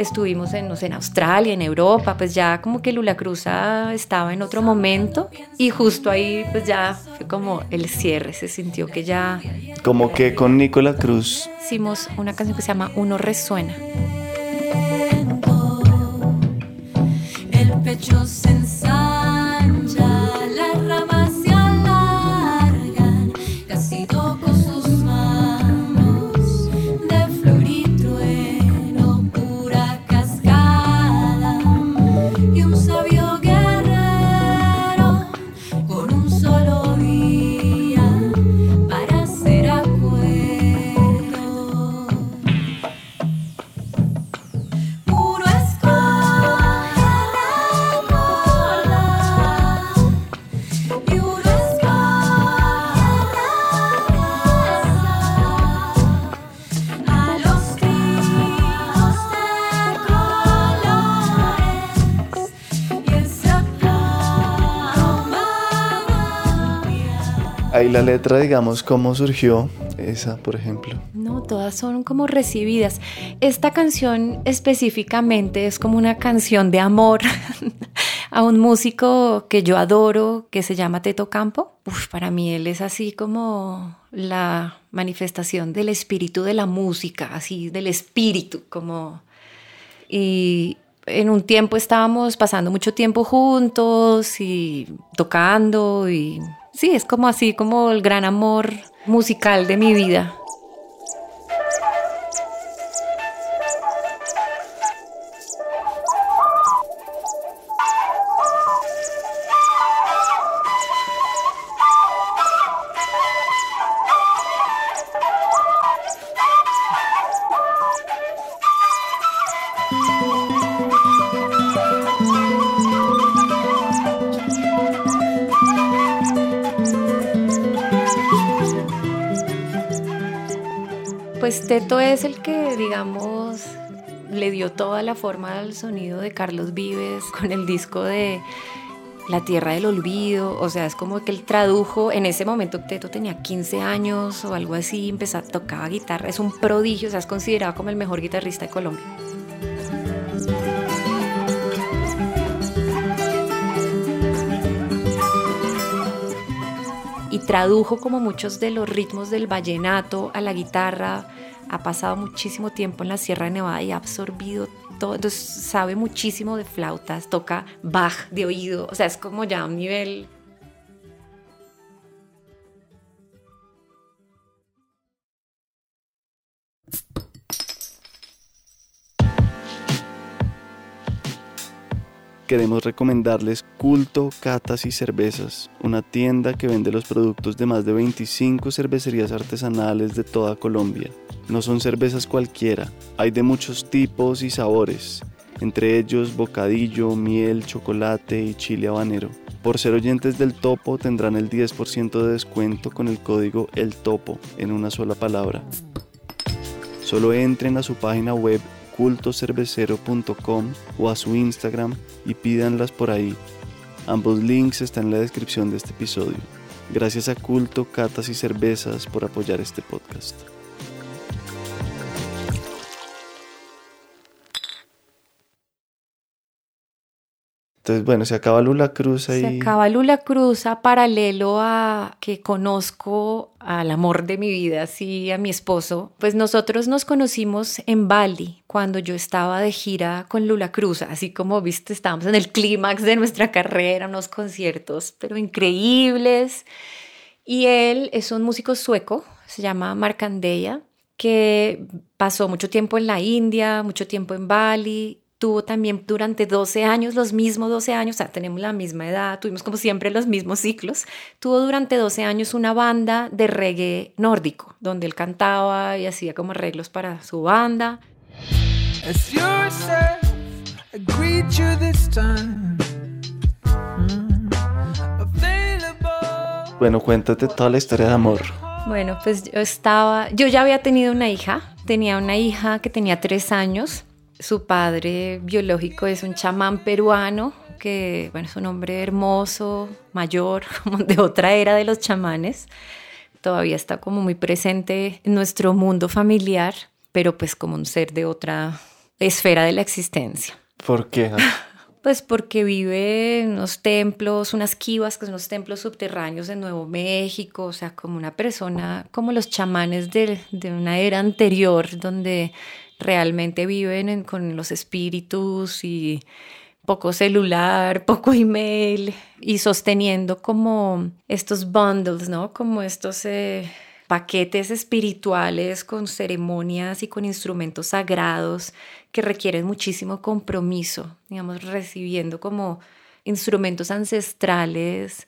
Speaker 7: estuvimos en, no sé, en Australia, en Europa, pues ya como que Lula Cruza estaba en otro momento y justo ahí pues ya fue como el cierre, se sintió que ya...
Speaker 1: Como que con Nicola Cruz.
Speaker 7: Hicimos una canción que se llama Uno Resuena.
Speaker 4: El pecho se
Speaker 1: Ahí la letra, digamos, ¿cómo surgió esa, por ejemplo?
Speaker 7: No, todas son como recibidas. Esta canción específicamente es como una canción de amor a un músico que yo adoro, que se llama Teto Campo. Uf, para mí él es así como la manifestación del espíritu de la música, así del espíritu, como... Y en un tiempo estábamos pasando mucho tiempo juntos y tocando y Sí, es como así, como el gran amor musical de mi vida. Pues Teto es el que, digamos, le dio toda la forma al sonido de Carlos Vives con el disco de La Tierra del Olvido. O sea, es como que él tradujo, en ese momento Teto tenía 15 años o algo así, empezó a tocar guitarra. Es un prodigio, o sea, es considerado como el mejor guitarrista de Colombia. y tradujo como muchos de los ritmos del vallenato a la guitarra. Ha pasado muchísimo tiempo en la Sierra de Nevada y ha absorbido todo. Entonces sabe muchísimo de flautas, toca Bach de oído. O sea, es como ya un nivel
Speaker 1: queremos recomendarles Culto, Catas y Cervezas, una tienda que vende los productos de más de 25 cervecerías artesanales de toda Colombia. No son cervezas cualquiera, hay de muchos tipos y sabores, entre ellos bocadillo, miel, chocolate y chile habanero. Por ser oyentes del Topo tendrán el 10% de descuento con el código El Topo en una sola palabra. Solo entren a su página web cultocervecero.com o a su Instagram y pídanlas por ahí. Ambos links están en la descripción de este episodio. Gracias a Culto, Catas y Cervezas por apoyar este podcast. Entonces, bueno, se acaba Lula Cruz ahí.
Speaker 4: Se acaba Lula Cruz a paralelo a que conozco al amor de mi vida, así a mi esposo. Pues nosotros nos conocimos en Bali cuando yo estaba de gira con Lula Cruz, así como viste, estábamos en el clímax de nuestra carrera, unos conciertos, pero increíbles. Y él es un músico sueco, se llama Markandeya, que pasó mucho tiempo en la India, mucho tiempo en Bali tuvo también durante 12 años, los mismos 12 años, o sea, tenemos la misma edad, tuvimos como siempre los mismos ciclos, tuvo durante 12 años una banda de reggae nórdico, donde él cantaba y hacía como arreglos para su banda.
Speaker 1: Bueno, cuéntate toda la historia de amor.
Speaker 4: Bueno, pues yo estaba, yo ya había tenido una hija, tenía una hija que tenía tres años, su padre biológico es un chamán peruano que, bueno, es un hombre hermoso, mayor, como de otra era de los chamanes. Todavía está como muy presente en nuestro mundo familiar, pero pues como un ser de otra esfera de la existencia.
Speaker 1: ¿Por qué?
Speaker 4: Pues porque vive en unos templos, unas kivas, que son los templos subterráneos de Nuevo México, o sea, como una persona, como los chamanes de, de una era anterior, donde realmente viven con los espíritus y poco celular, poco email y sosteniendo como estos bundles, ¿no? Como estos eh, paquetes espirituales con ceremonias y con instrumentos sagrados que requieren muchísimo compromiso, digamos, recibiendo como instrumentos ancestrales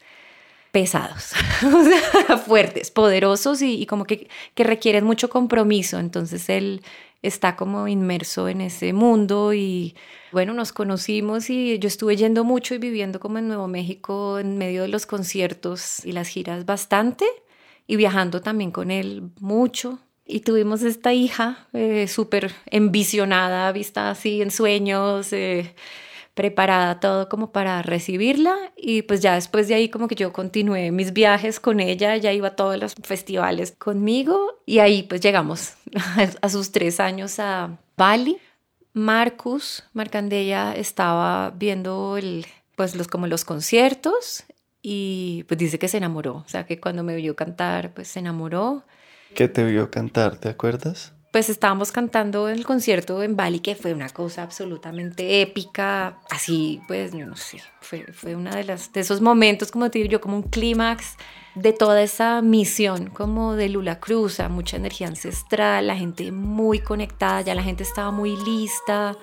Speaker 4: pesados, fuertes, poderosos y, y como que, que, requieren mucho compromiso. Entonces él está como inmerso en ese mundo y bueno, nos conocimos y yo estuve yendo mucho y viviendo como en Nuevo México en medio de los conciertos y las giras bastante y viajando también con él mucho. Y tuvimos esta hija eh, súper envisionada, vista así en sueños. Eh, preparada todo como para recibirla y pues ya después de ahí como que yo continué mis viajes con ella, ya iba a todos los festivales conmigo y ahí pues llegamos a sus tres años a Bali. Marcus Marcandella estaba viendo el, pues los, como los conciertos y pues dice que se enamoró, o sea que cuando me vio cantar pues se enamoró.
Speaker 1: ¿Qué te vio cantar? ¿Te acuerdas?
Speaker 4: Pues estábamos cantando en el concierto en Bali, que fue una cosa absolutamente épica, así, pues, yo no sé, fue, fue una de, las, de esos momentos, como te digo yo, como un clímax de toda esa misión, como de Lula Cruz, mucha energía ancestral, la gente muy conectada, ya la gente estaba muy lista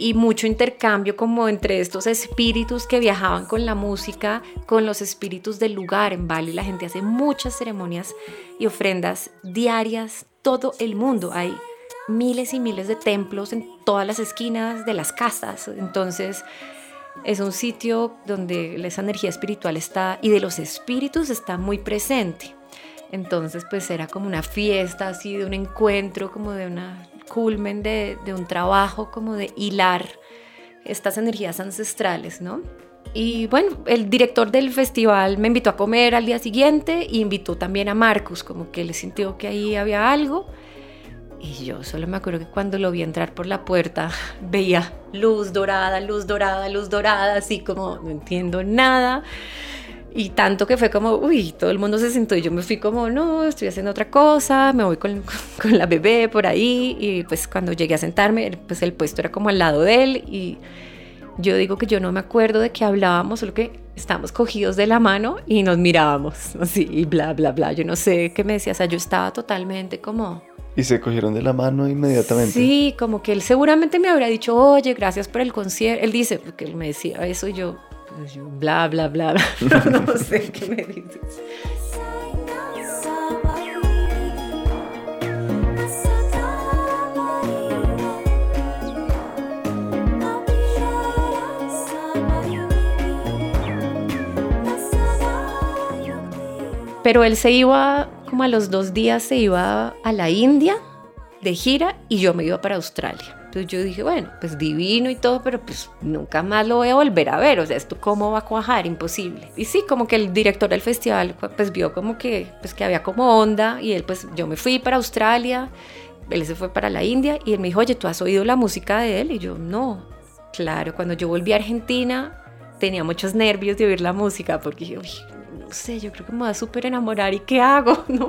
Speaker 4: y mucho intercambio como entre estos espíritus que viajaban con la música, con los espíritus del lugar en Bali. La gente hace muchas ceremonias y ofrendas diarias, todo el mundo. Hay miles y miles de templos en todas las esquinas de las casas. Entonces es un sitio donde esa energía espiritual está y de los espíritus está muy presente. Entonces pues era como una fiesta así de un encuentro, como de una culmen de, un trabajo, como de hilar estas energías ancestrales, ¿no? Y bueno, el director del festival me invitó a comer al día siguiente e invitó también a Marcus, como que le sintió que ahí había algo. Y yo solo me acuerdo que cuando lo vi entrar por la puerta veía luz dorada, luz dorada, luz dorada, así como no entiendo nada. Y tanto que fue como, uy, todo el mundo se sentó y yo me fui como, no, estoy haciendo otra cosa, me voy con, con la bebé por ahí. Y pues cuando llegué a sentarme, pues el puesto era como al lado de él y yo digo que yo no me acuerdo de que hablábamos, solo que estábamos cogidos de la mano y nos mirábamos, así, y bla, bla, bla. Yo no sé qué me decía, o sea, yo estaba totalmente como...
Speaker 1: Y se cogieron de la mano inmediatamente.
Speaker 4: Sí, como que él seguramente me habría dicho, oye, gracias por el concierto. Él dice, porque él me decía eso y yo bla, bla, bla, bla. no, no sé qué me dices. Pero él se iba, como a los dos días, se iba a la India de gira y yo me iba para Australia. Entonces yo dije, bueno, pues divino y todo, pero pues nunca más lo voy a volver a ver. O sea, ¿esto cómo va a cuajar? Imposible. Y sí, como que el director del festival pues vio como que, pues, que había como onda y él pues yo me fui para Australia, él se fue para la India y él me dijo, oye, ¿tú has oído la música de él? Y yo, no. Claro, cuando yo volví a Argentina tenía muchos nervios de oír la música porque dije, no sé, yo creo que me voy a súper enamorar y ¿qué hago? ¿No?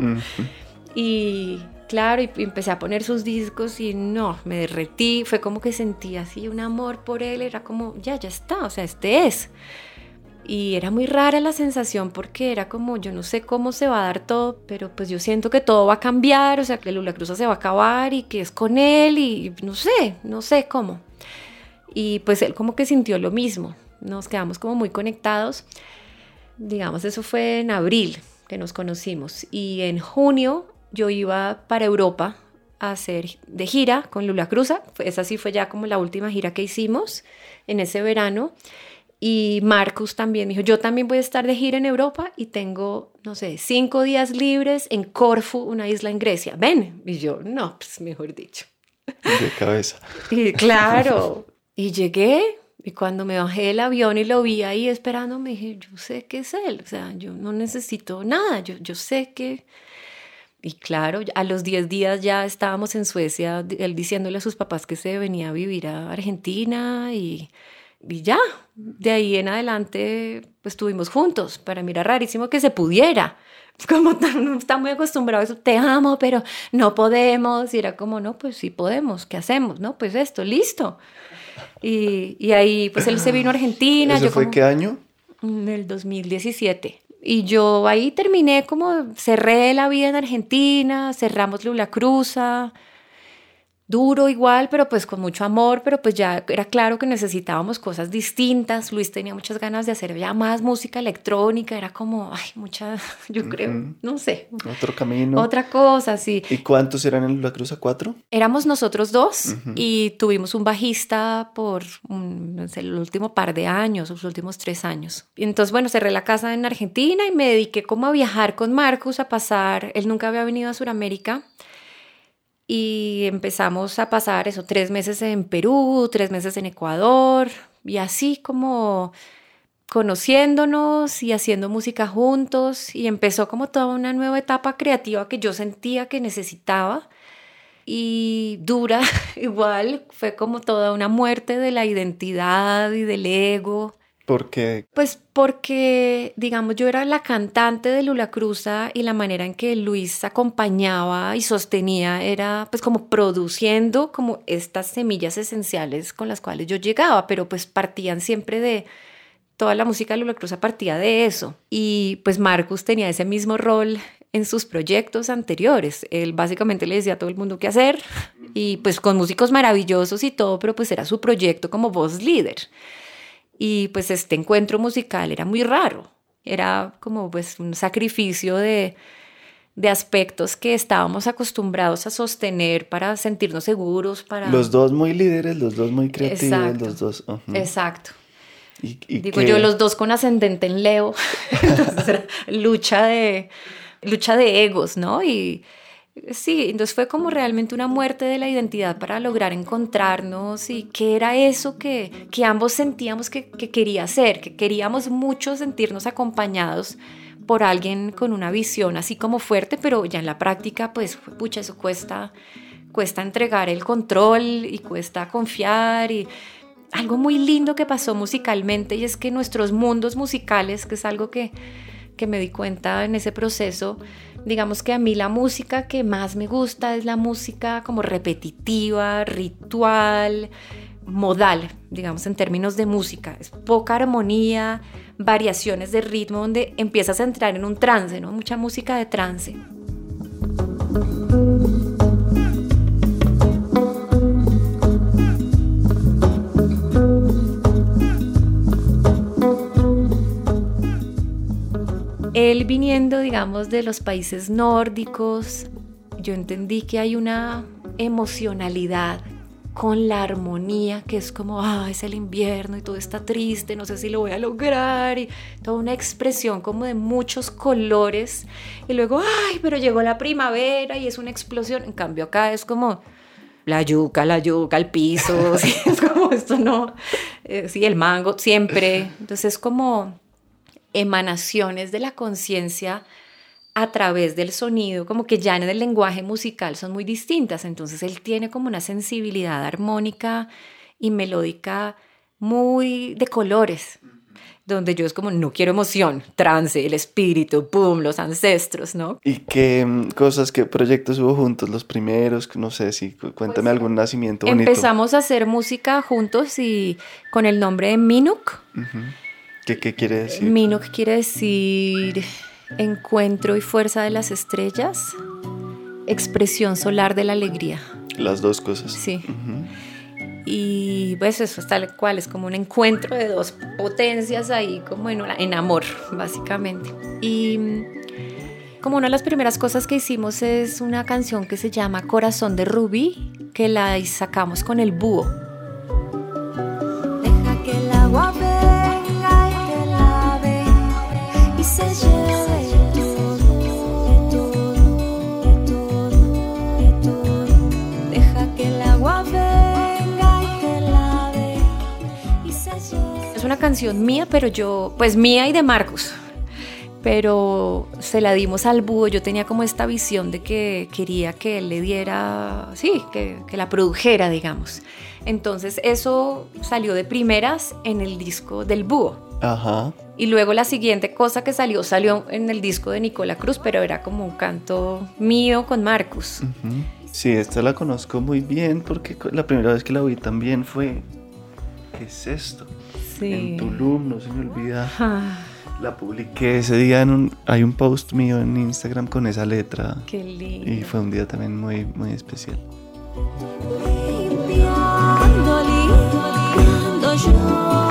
Speaker 4: Y claro, y empecé a poner sus discos y no, me derretí, fue como que sentí así un amor por él, era como, ya, ya está, o sea, este es. Y era muy rara la sensación porque era como, yo no sé cómo se va a dar todo, pero pues yo siento que todo va a cambiar, o sea, que Lula Cruz se va a acabar y que es con él y no sé, no sé cómo. Y pues él como que sintió lo mismo, nos quedamos como muy conectados. Digamos, eso fue en abril que nos conocimos y en junio yo iba para Europa a hacer de gira con Lula Cruza. Esa sí fue ya como la última gira que hicimos en ese verano. Y Marcus también dijo, yo también voy a estar de gira en Europa y tengo, no sé, cinco días libres en Corfu, una isla en Grecia. Ven. Y yo, no, pues mejor dicho.
Speaker 1: De cabeza.
Speaker 4: Y claro. Y llegué y cuando me bajé del avión y lo vi ahí esperando, me dije, yo sé que es él. O sea, yo no necesito nada. Yo, yo sé que y claro, a los 10 días ya estábamos en Suecia, él diciéndole a sus papás que se venía a vivir a Argentina y, y ya, de ahí en adelante pues estuvimos juntos. Para mí era rarísimo que se pudiera. Como no está muy acostumbrado a eso, te amo, pero no podemos. Y era como, no, pues sí podemos, ¿qué hacemos? No, pues esto, listo. Y, y ahí pues él se vino a Argentina.
Speaker 1: ¿Eso fue qué año?
Speaker 4: En el 2017. Y yo ahí terminé como, cerré la vida en Argentina, cerramos Lula Cruza, duro igual, pero pues con mucho amor, pero pues ya era claro que necesitábamos cosas distintas. Luis tenía muchas ganas de hacer ya más música electrónica, era como, ay, mucha, yo creo, no sé.
Speaker 1: Otro camino.
Speaker 4: Otra cosa, sí.
Speaker 1: ¿Y cuántos eran en La Cruz a cuatro?
Speaker 4: Éramos nosotros dos y tuvimos un bajista por no sé, el último par de años, los últimos tres años. Y entonces, bueno, cerré la casa en Argentina y me dediqué como a viajar con Marcus, a pasar, él nunca había venido a Sudamérica y empezamos a pasar eso, tres meses en Perú, tres meses en Ecuador y así como conociéndonos y haciendo música juntos y empezó como toda una nueva etapa creativa que yo sentía que necesitaba y dura igual, fue como toda una muerte de la identidad y del ego
Speaker 1: ¿Por qué?
Speaker 4: Pues porque, digamos, yo era la cantante de Lula Cruza y la manera en que Luis acompañaba y sostenía era pues como produciendo como estas semillas esenciales con las cuales yo llegaba, pero pues partían siempre de toda la música de Lula Cruza partía de eso. Y pues Marcus tenía ese mismo rol en sus proyectos anteriores. Él básicamente le decía a todo el mundo qué hacer y pues con músicos maravillosos y todo, pero pues era su proyecto como voz líder. Y pues este encuentro musical era muy raro, era como pues un sacrificio de, de aspectos que estábamos acostumbrados a sostener para sentirnos seguros, para...
Speaker 1: Los dos muy líderes, los dos muy creativos, los dos...
Speaker 4: Exacto. Digo yo, los dos con ascendente en Leo, lucha de, lucha de egos, ¿no? Y, Sí, entonces fue como realmente una muerte de la identidad para lograr encontrarnos y qué era eso que, que ambos sentíamos que, que quería ser, que queríamos mucho sentirnos acompañados por alguien con una visión así como fuerte, pero ya en la práctica, pues, pucha, eso cuesta, cuesta entregar el control y cuesta confiar y algo muy lindo que pasó musicalmente y es que nuestros mundos musicales, que es algo que, que me di cuenta en ese proceso, Digamos que a mí la música que más me gusta es la música como repetitiva, ritual, modal, digamos en términos de música. Es poca armonía, variaciones de ritmo donde empiezas a entrar en un trance, ¿no? Mucha música de trance. Él viniendo, digamos, de los países nórdicos, yo entendí que hay una emocionalidad
Speaker 3: con la armonía, que es como, ah, es el invierno y todo está triste, no sé si lo voy a lograr, y toda una expresión como de muchos colores, y luego, ay, pero llegó la primavera y es una explosión, en cambio acá es como la yuca, la yuca, el piso, es como esto no, eh, sí, el mango, siempre, entonces es como emanaciones de la conciencia a través del sonido, como que ya en el lenguaje musical son muy distintas. Entonces él tiene como una sensibilidad armónica y melódica muy de colores, donde yo es como, no quiero emoción, trance, el espíritu, pum, los ancestros, ¿no?
Speaker 1: ¿Y qué mm, cosas, qué proyectos hubo juntos, los primeros? No sé si cuéntame pues, algún nacimiento bonito.
Speaker 3: Empezamos a hacer música juntos y con el nombre de Minuk.
Speaker 1: ¿Qué, ¿Qué quiere decir?
Speaker 3: Minuk quiere decir encuentro y fuerza de las estrellas, expresión solar de la alegría.
Speaker 1: Las dos cosas.
Speaker 3: Sí. Y pues eso es tal cual, es como un encuentro de dos potencias ahí, como en, en amor, básicamente. Y como una de las primeras cosas que hicimos es una canción que se llama Corazón de Rubí, que la sacamos con el búho. Canción mía, pero yo, pues mía y de Marcos. Pero se la dimos al búho. Yo tenía como esta visión de que quería que él le diera, sí, que, que la produjera, digamos. Entonces eso salió de primeras en el disco del búho.
Speaker 1: Ajá.
Speaker 3: Y luego la siguiente cosa que salió, salió en el disco de Nicola Cruz, pero era como un canto mío con Marcus.
Speaker 1: Sí, esta la conozco muy bien porque la primera vez que la oí también fue... ¿Qué es esto?
Speaker 3: Sí.
Speaker 1: En Tulum, no se me olvida.
Speaker 3: Ah,
Speaker 1: La publiqué ese día en un... Hay un post mío en Instagram con esa letra.
Speaker 3: qué lindo.
Speaker 1: Y fue un día también muy, muy especial.
Speaker 4: limpiando, limpiando lloro,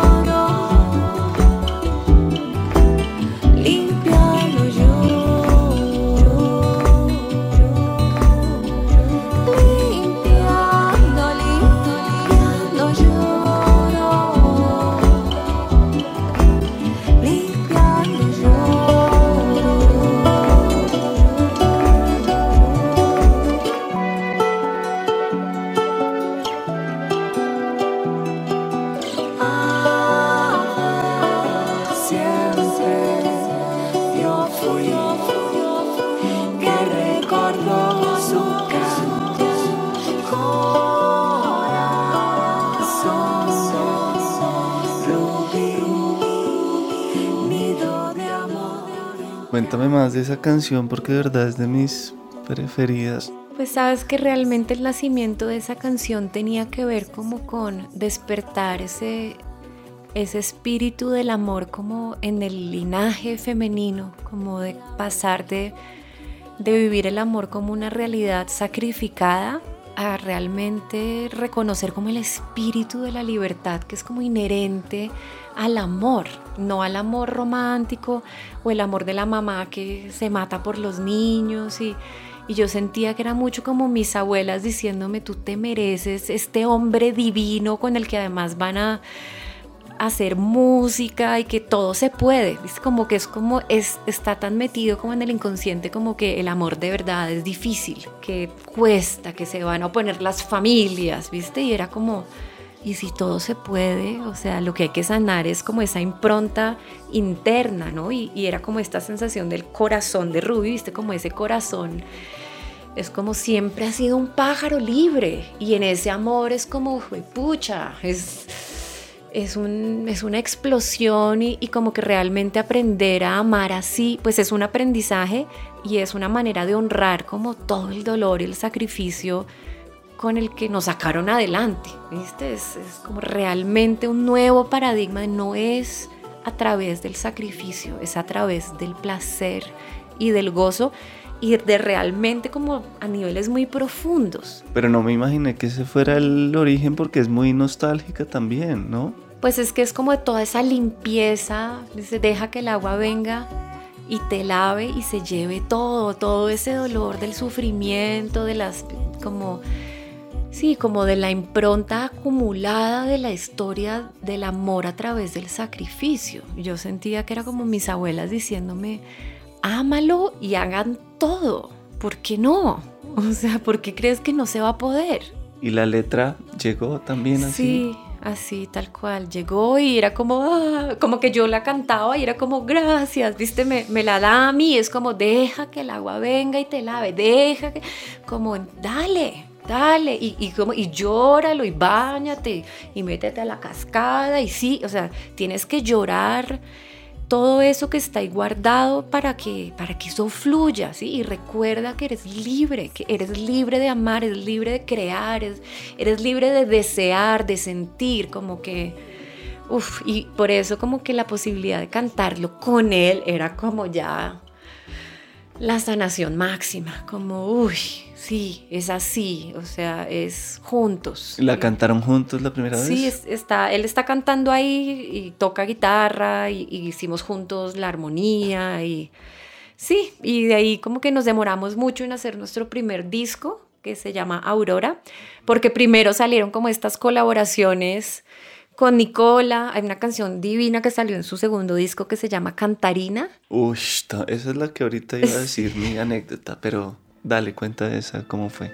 Speaker 1: Cuéntame más de esa canción porque de verdad es de mis preferidas.
Speaker 3: Pues sabes que realmente el nacimiento de esa canción tenía que ver como con despertar ese, ese espíritu del amor como en el linaje femenino, como de pasar de, de vivir el amor como una realidad sacrificada a realmente reconocer como el espíritu de la libertad que es como inherente al amor, no al amor romántico o el amor de la mamá que se mata por los niños y, y yo sentía que era mucho como mis abuelas diciéndome tú te mereces este hombre divino con el que además van a hacer música y que todo se puede. ¿viste? Como que es como es, está tan metido como en el inconsciente como que el amor de verdad es difícil, que cuesta, que se van a oponer las familias, ¿viste? Y era como, y si todo se puede, o sea, lo que hay que sanar es como esa impronta interna, ¿no? Y, y era como esta sensación del corazón de Ruby, ¿viste? Como ese corazón es como siempre ha sido un pájaro libre y en ese amor es como, pucha, es, es, un, es una explosión y, y, como que realmente aprender a amar así, pues es un aprendizaje y es una manera de honrar como todo el dolor y el sacrificio con el que nos sacaron adelante, ¿viste? Es, es como realmente un nuevo paradigma, no es a través del sacrificio, es a través del placer y del gozo y de realmente como a niveles muy profundos.
Speaker 1: Pero no me imaginé que ese fuera el origen porque es muy nostálgica también, ¿no?
Speaker 3: Pues es que es como de toda esa limpieza, dice, deja que el agua venga y te lave y se lleve todo, todo ese dolor del sufrimiento, de las como
Speaker 4: Sí, como de la impronta acumulada de la historia del amor a través del sacrificio. Yo sentía que era como mis abuelas diciéndome, ámalo y hagan todo. ¿Por qué no? O sea, ¿por qué crees que no se va a poder?
Speaker 1: ¿Y la letra llegó también así?
Speaker 4: Sí, así, tal cual. Llegó y era como, ah, como que yo la cantaba y era como, gracias, viste, me, me, la da a mí. Es como, deja que el agua venga y te lave, deja que, como, dale, dale, y, llóralo y bañate y métete a la cascada y sí, o sea, tienes que llorar todo eso que está ahí guardado para que, para que eso fluya, ¿sí? Y recuerda que eres libre, que eres libre de amar, eres libre de crear, eres, eres libre de desear, de sentir, como que, y por eso como que la posibilidad de cantarlo con él era como ya la sanación máxima, como, uy, sí, es así, o sea, es juntos.
Speaker 1: ¿La cantaron juntos la primera vez?
Speaker 4: Sí, está, él está cantando ahí y toca guitarra y, y, hicimos juntos la armonía y sí, y de ahí como que nos demoramos mucho en hacer nuestro primer disco que se llama Aurora, porque primero salieron como estas colaboraciones con Nicola. Hay una canción divina que salió en su segundo disco que se llama Cantarina.
Speaker 1: Uy, esa es la que ahorita iba a decir mi anécdota, pero dale cuenta de esa, ¿cómo fue?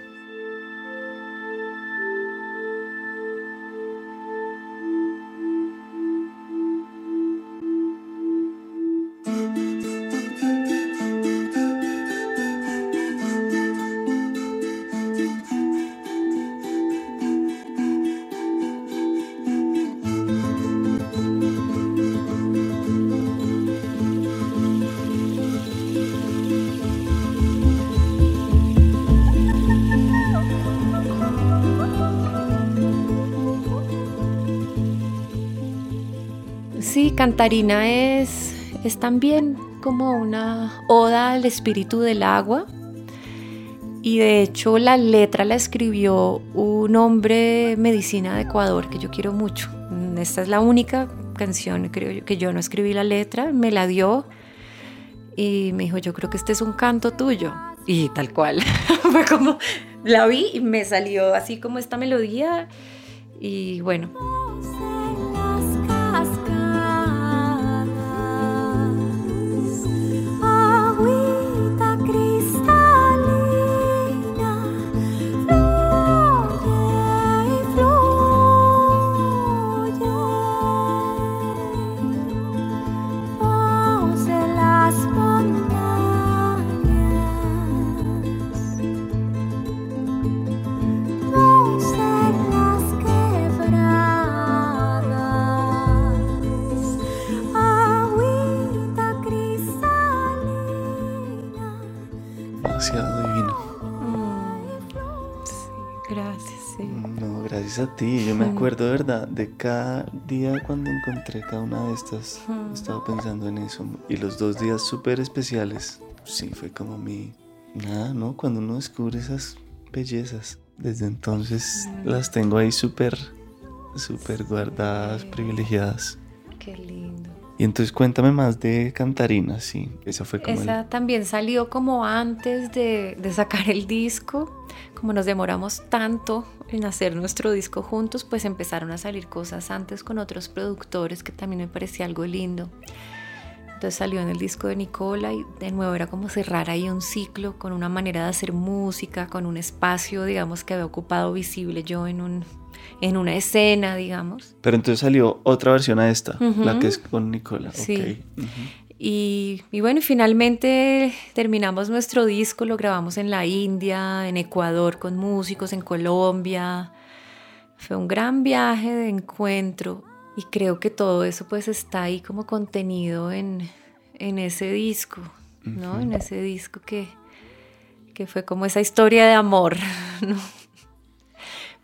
Speaker 4: Cantarina es, es también como una oda al espíritu del agua. Y de hecho la letra la escribió un hombre medicina de Ecuador que yo quiero mucho. Esta es la única canción creo que yo no escribí la letra, me la dio y me dijo, yo creo que este es un canto tuyo. Y tal cual. Fue como, la vi y me salió así como esta melodía. Y bueno,
Speaker 1: a ti. Yo me acuerdo, de verdad, de cada día cuando encontré cada una de estas. Estaba pensando en eso. Y los dos días súper especiales. Sí, fue como mi. Nada, ¿no? Cuando uno descubre esas bellezas. Desde entonces las tengo ahí súper, súper guardadas, privilegiadas.
Speaker 4: Qué lindo.
Speaker 1: Y entonces cuéntame más de Cantarina, sí. Esa fue como.
Speaker 4: Esa
Speaker 1: el...
Speaker 4: también salió como antes de, de sacar el disco. Como nos demoramos tanto en hacer nuestro disco juntos, pues empezaron a salir cosas antes con otros productores que también me parecía algo lindo. Entonces salió en el disco de Nicola y de nuevo era como cerrar ahí un ciclo con una manera de hacer música, con un espacio, digamos, que había ocupado visible yo en, un, en una escena, digamos.
Speaker 1: Pero entonces salió otra versión a esta, uh -huh. la que es con Nicola.
Speaker 4: Sí.
Speaker 1: Okay. Uh -huh.
Speaker 4: Y, y, bueno, finalmente terminamos nuestro disco, lo grabamos en la India, en Ecuador con músicos, en Colombia. Fue un gran viaje de encuentro y creo que todo eso pues está ahí como contenido en, en ese disco, ¿no? Uh -huh. En ese disco que, que fue como esa historia de amor, ¿no?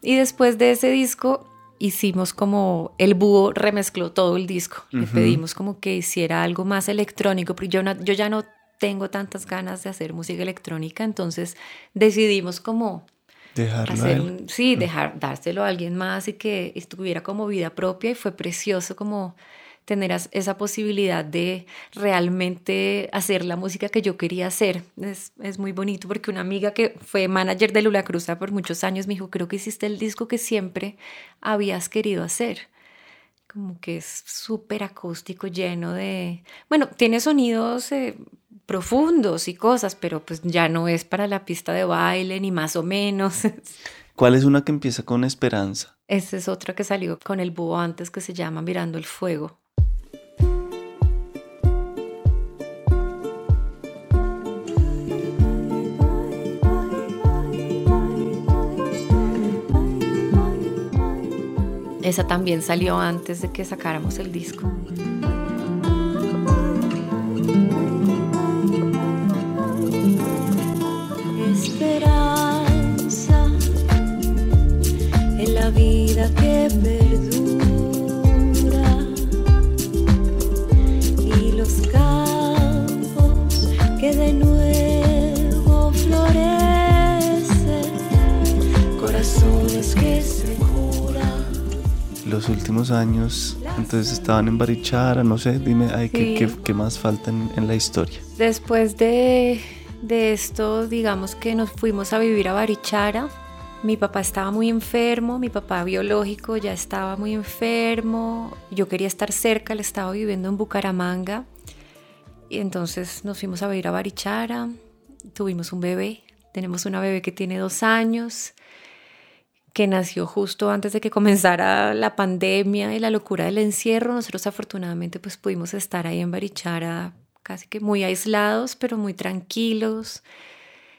Speaker 4: Y después de ese disco hicimos como el búho remezcló todo el disco. Uh -huh. Le pedimos como que hiciera algo más electrónico, porque yo, no, yo ya no tengo tantas ganas de hacer música electrónica, entonces decidimos como
Speaker 1: Dejarlo
Speaker 4: hacer un, sí, dejar, dárselo a alguien más y que tuviera como vida propia y fue precioso como tener esa posibilidad de realmente hacer la música que yo quería hacer. Es, es, muy bonito porque una amiga que fue manager de Lula Cruza por muchos años me dijo, creo que hiciste el disco que siempre habías querido hacer. Como que es súper acústico, lleno de... Bueno, tiene sonidos eh, profundos y cosas, pero pues ya no es para la pista de baile, ni más o menos.
Speaker 1: ¿Cuál es una que empieza con esperanza?
Speaker 4: Esa es otra que salió con el búho antes que se llama Mirando el Fuego. Esa también salió antes de que sacáramos el disco.
Speaker 2: Esperanza en la vida que los
Speaker 1: últimos años, entonces estaban en Barichara, no sé, dime, ¿qué, más falta en, la historia?
Speaker 4: Después de, de esto, digamos que nos fuimos a vivir a Barichara. Mi papá estaba muy enfermo, mi papá biológico ya estaba muy enfermo, yo quería estar cerca, él estaba viviendo en Bucaramanga. Y entonces nos fuimos a vivir a Barichara, tuvimos un bebé, tenemos una bebé que tiene dos años que nació justo antes de que comenzara la pandemia y la locura del encierro. Nosotros afortunadamente pues pudimos estar ahí en Barichara casi que muy aislados, pero muy tranquilos.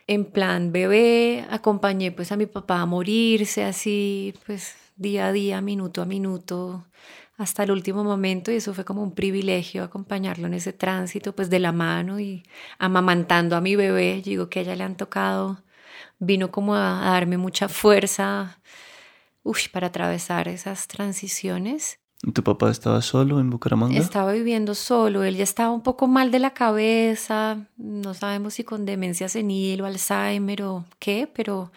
Speaker 4: En plan bebé, acompañé pues a mi papá a morirse así, pues día a día, minuto a minuto, hasta el último momento y eso fue como un privilegio acompañarlo en ese tránsito pues de la mano y amamantando a mi bebé. digo que a ella le han tocado vino como a, darme mucha fuerza para atravesar esas transiciones.
Speaker 1: ¿Tu papá estaba solo en Bucaramanga?
Speaker 4: Estaba viviendo solo, él ya estaba un poco mal de la cabeza, no sabemos si con demencia senil o Alzheimer o qué, pero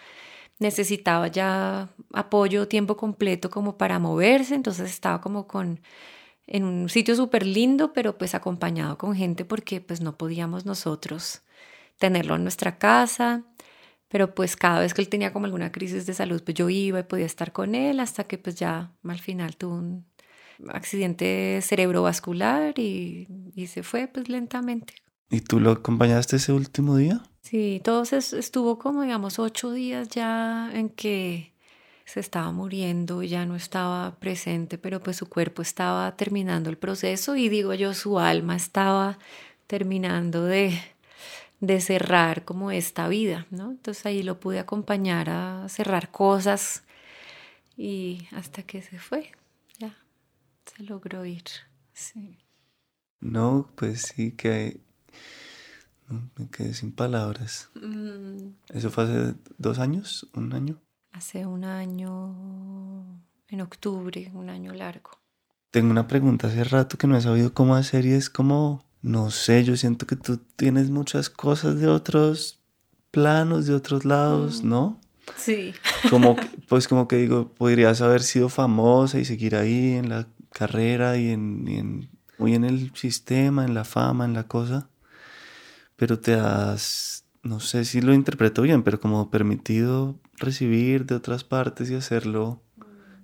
Speaker 4: necesitaba ya apoyo tiempo completo como para moverse, entonces estaba como con en un sitio súper lindo, pero pues acompañado con gente porque pues no podíamos nosotros tenerlo en nuestra casa pero pues cada vez que él tenía como alguna crisis de salud, pues yo iba y podía estar con él hasta que pues ya al final tuvo un accidente cerebrovascular y, y se fue pues lentamente.
Speaker 1: ¿Y tú lo acompañaste ese último día?
Speaker 4: Sí, todo estuvo como digamos ocho días ya en que se estaba muriendo, ya no estaba presente, pero pues su cuerpo estaba terminando el proceso y digo yo, su alma estaba terminando de, de cerrar como esta vida, ¿no? Entonces ahí lo pude acompañar a cerrar cosas y hasta que se fue, ya, se logró ir, sí.
Speaker 1: No, pues sí que me quedé sin palabras. Mm. ¿Eso fue hace dos años? ¿Un año?
Speaker 4: Hace un año, en octubre, un año largo.
Speaker 1: Tengo una pregunta hace rato que no he sabido cómo hacer y es como no sé, yo siento que tú tienes muchas cosas de otros planos, de otros lados, mm. ¿no?
Speaker 4: Sí.
Speaker 1: Como pues como que digo, podrías haber sido famosa y seguir ahí en la carrera y en, muy en el sistema, en la fama, en la cosa, pero te has, no sé si lo interpreto bien, pero como permitido recibir de otras partes y hacerlo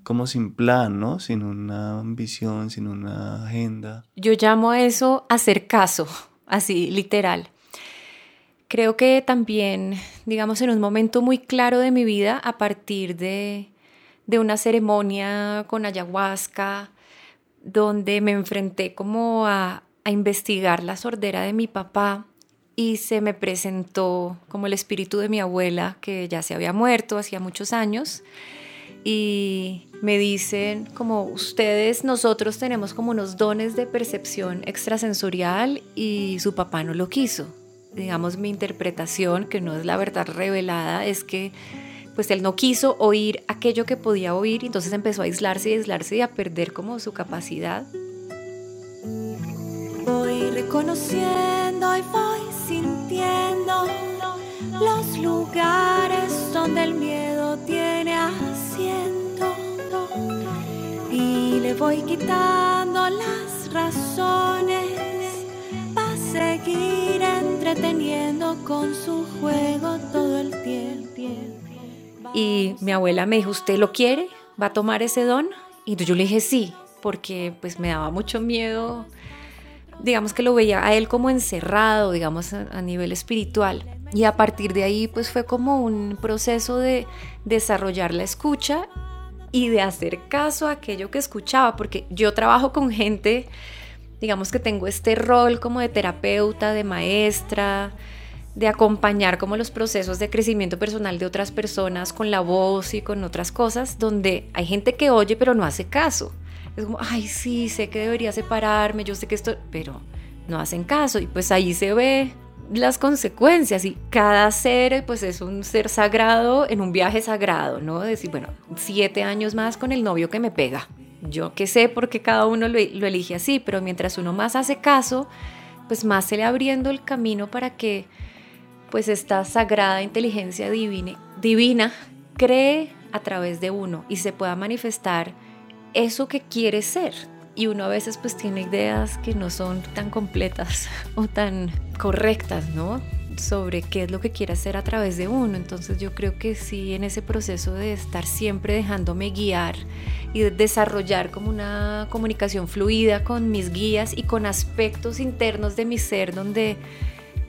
Speaker 1: como sin plan, ¿no? Sin una ambición, sin una agenda.
Speaker 4: Yo llamo a eso hacer caso, así literal. Creo que también, digamos, en un momento muy claro de mi vida, a partir de, de una ceremonia con ayahuasca, donde me enfrenté como a, a investigar la sordera de mi papá y se me presentó como el espíritu de mi abuela, que ya se había muerto hacía muchos años y me dicen como ustedes, nosotros tenemos como unos dones de percepción extrasensorial y su papá no lo quiso. Digamos, mi interpretación, que no es la verdad revelada, es que pues él no quiso oír aquello que podía oír entonces empezó a aislarse y aislarse y a perder como su capacidad.
Speaker 2: Voy reconociendo y voy sintiendo los lugares donde el miedo tiene asiento y le voy quitando las razones para seguir entreteniendo con su juego todo el tiempo.
Speaker 4: Y mi abuela me dijo, ¿usted lo quiere? ¿Va a tomar ese don? Y yo le dije sí, porque pues me daba mucho miedo, digamos que lo veía a él como encerrado, digamos, a, nivel espiritual. Y a partir de ahí pues fue como un proceso de desarrollar la escucha y de hacer caso a aquello que escuchaba, porque yo trabajo con gente, digamos que tengo este rol como de terapeuta, de maestra, de acompañar como los procesos de crecimiento personal de otras personas con la voz y con otras cosas, donde hay gente que oye pero no hace caso. Es como, ay, sí, sé que debería separarme, yo sé que esto, pero no hacen caso y pues ahí se ve las consecuencias y cada ser pues es un ser sagrado en un viaje sagrado, ¿no? Decir, bueno, siete años más con el novio que me pega. Yo qué sé porque cada uno lo, elige así, pero mientras uno más hace caso, pues más se le abriendo el camino para que pues esta sagrada inteligencia divina, divina cree a través de uno y se pueda manifestar eso que quiere ser. Y uno a veces pues tiene ideas que no son tan completas o tan correctas, ¿no? sobre qué es lo que quiere hacer a través de uno. Entonces yo creo que sí, en ese proceso de estar siempre dejándome guiar y de desarrollar como una comunicación fluida con mis guías y con aspectos internos de mi ser donde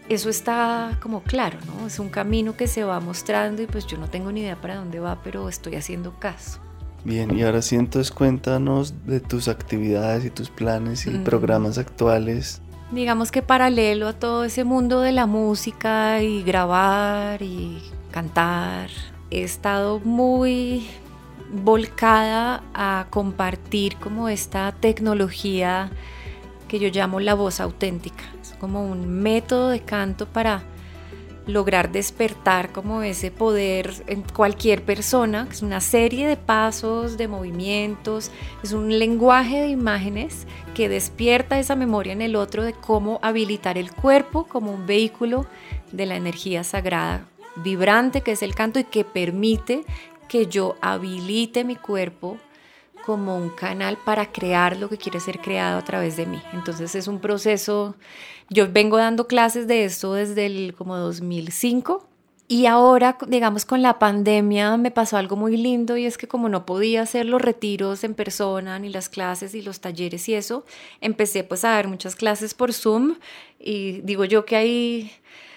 Speaker 4: eso está como claro, ¿no? Es un camino que se va mostrando y pues yo no tengo ni idea para dónde va, pero estoy haciendo caso.
Speaker 1: Bien, y ahora sí entonces cuéntanos de tus actividades y tus planes y mm. programas actuales.
Speaker 4: Digamos que paralelo a todo ese mundo de la música y grabar y cantar, he estado muy volcada a compartir como esta tecnología que yo llamo la voz auténtica como un método de canto para lograr despertar como ese poder en cualquier persona, es una serie de pasos, de movimientos, es un lenguaje de imágenes que despierta esa memoria en el otro de cómo habilitar el cuerpo como un vehículo de la energía sagrada vibrante que es el canto y que permite que yo habilite mi cuerpo como un canal para crear lo que quiere ser creado a través de mí. Entonces es un proceso, yo vengo dando clases de esto desde el como 2005 y ahora, digamos, con la pandemia me pasó algo muy lindo y es que como no podía hacer los retiros en persona, ni las clases y los talleres y eso, empecé pues a dar muchas clases por Zoom y digo yo que ahí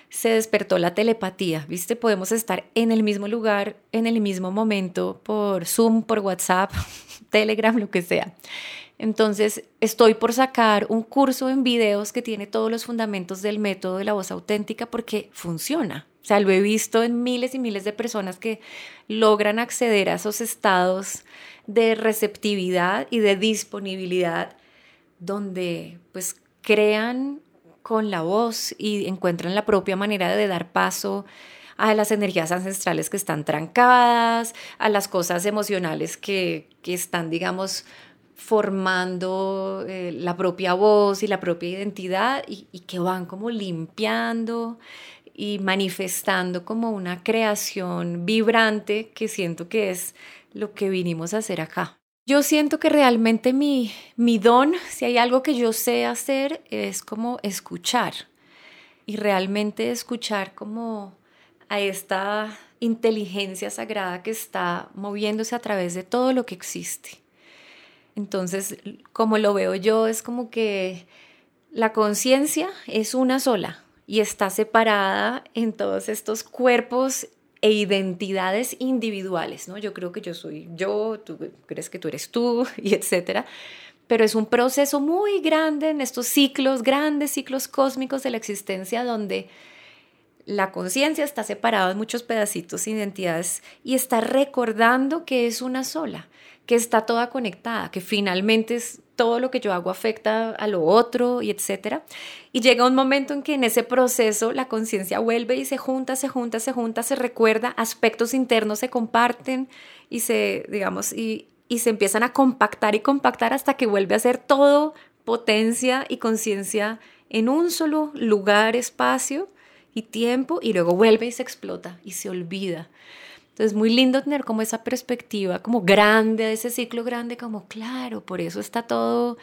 Speaker 4: se despertó la telepatía, ¿viste? Podemos estar en el mismo lugar, en el mismo momento, por Zoom, por WhatsApp, Telegram, lo que sea. Entonces, estoy por sacar un curso en videos que tiene todos los fundamentos del método de la voz auténtica porque funciona. O sea, lo he visto en miles y miles de personas que logran acceder a esos estados de receptividad y de disponibilidad donde pues crean con la voz y encuentran la propia manera de dar paso a las energías ancestrales que están trancadas, a las cosas emocionales que, están, digamos, formando eh, la propia voz y la propia identidad y, y que van como limpiando y manifestando como una creación vibrante que siento que es lo que vinimos a hacer acá. Yo siento que realmente mi, mi don, si hay algo que yo sé hacer, es como escuchar. Y realmente escuchar como a esta inteligencia sagrada que está moviéndose a través de todo lo que existe. Entonces, como lo veo yo, es como que la conciencia es una sola y está separada en todos estos cuerpos e identidades individuales, ¿no? Yo creo que yo soy yo, tú crees que tú eres tú, y etcétera. Pero es un proceso muy grande en estos ciclos, grandes ciclos cósmicos de la existencia, donde la conciencia está separada en muchos pedacitos, identidades, y está recordando que es una sola, que está toda conectada, que finalmente es todo lo que yo hago afecta a lo otro y etcétera. Y llega un momento en que en ese proceso la conciencia vuelve y se junta, se junta, se junta, se recuerda, aspectos internos se comparten y se, digamos, y, y se empiezan a compactar y compactar hasta que vuelve a ser todo potencia y conciencia en un solo lugar, espacio y tiempo y luego vuelve y se explota y se olvida. Entonces, muy lindo tener como esa perspectiva, como grande, de ese ciclo grande, como claro, por eso está todo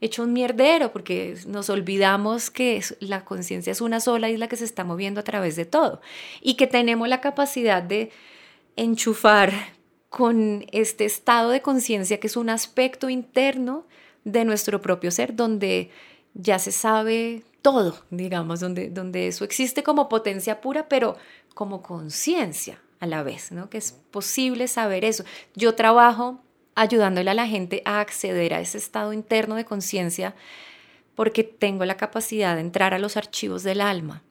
Speaker 4: hecho un mierdero porque nos olvidamos que la conciencia es una sola isla que se está moviendo a través de todo y que tenemos la capacidad de enchufar con este estado de conciencia que es un aspecto interno de nuestro propio ser donde ya se sabe todo, digamos, donde, donde eso existe como potencia pura, pero como conciencia a la vez, ¿no? Que es posible saber eso. Yo trabajo ayudándole a la gente a acceder a ese estado interno de conciencia porque tengo la capacidad de entrar a los archivos del alma.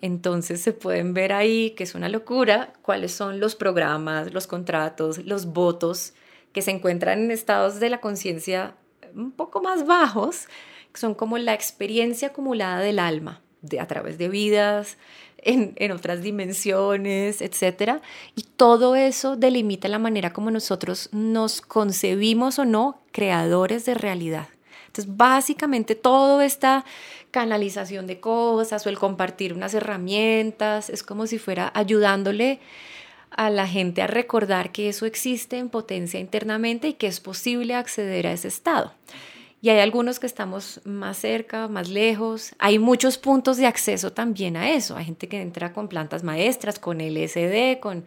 Speaker 4: Entonces se pueden ver ahí, que es una locura, cuáles son los programas, los contratos, los votos que se encuentran en estados de la conciencia un poco más bajos, son como la experiencia acumulada del alma de, a través de vidas, en, otras dimensiones, etc. Y todo eso delimita la manera como nosotros nos concebimos o no creadores de realidad. Entonces, básicamente, toda esta canalización de cosas o el compartir unas herramientas es como si fuera ayudándole a la gente a recordar que eso existe en potencia internamente y que es posible acceder a ese estado y hay algunos que estamos más cerca, más lejos. Hay muchos puntos de acceso también a eso. Hay gente que entra con plantas maestras, con LSD, con,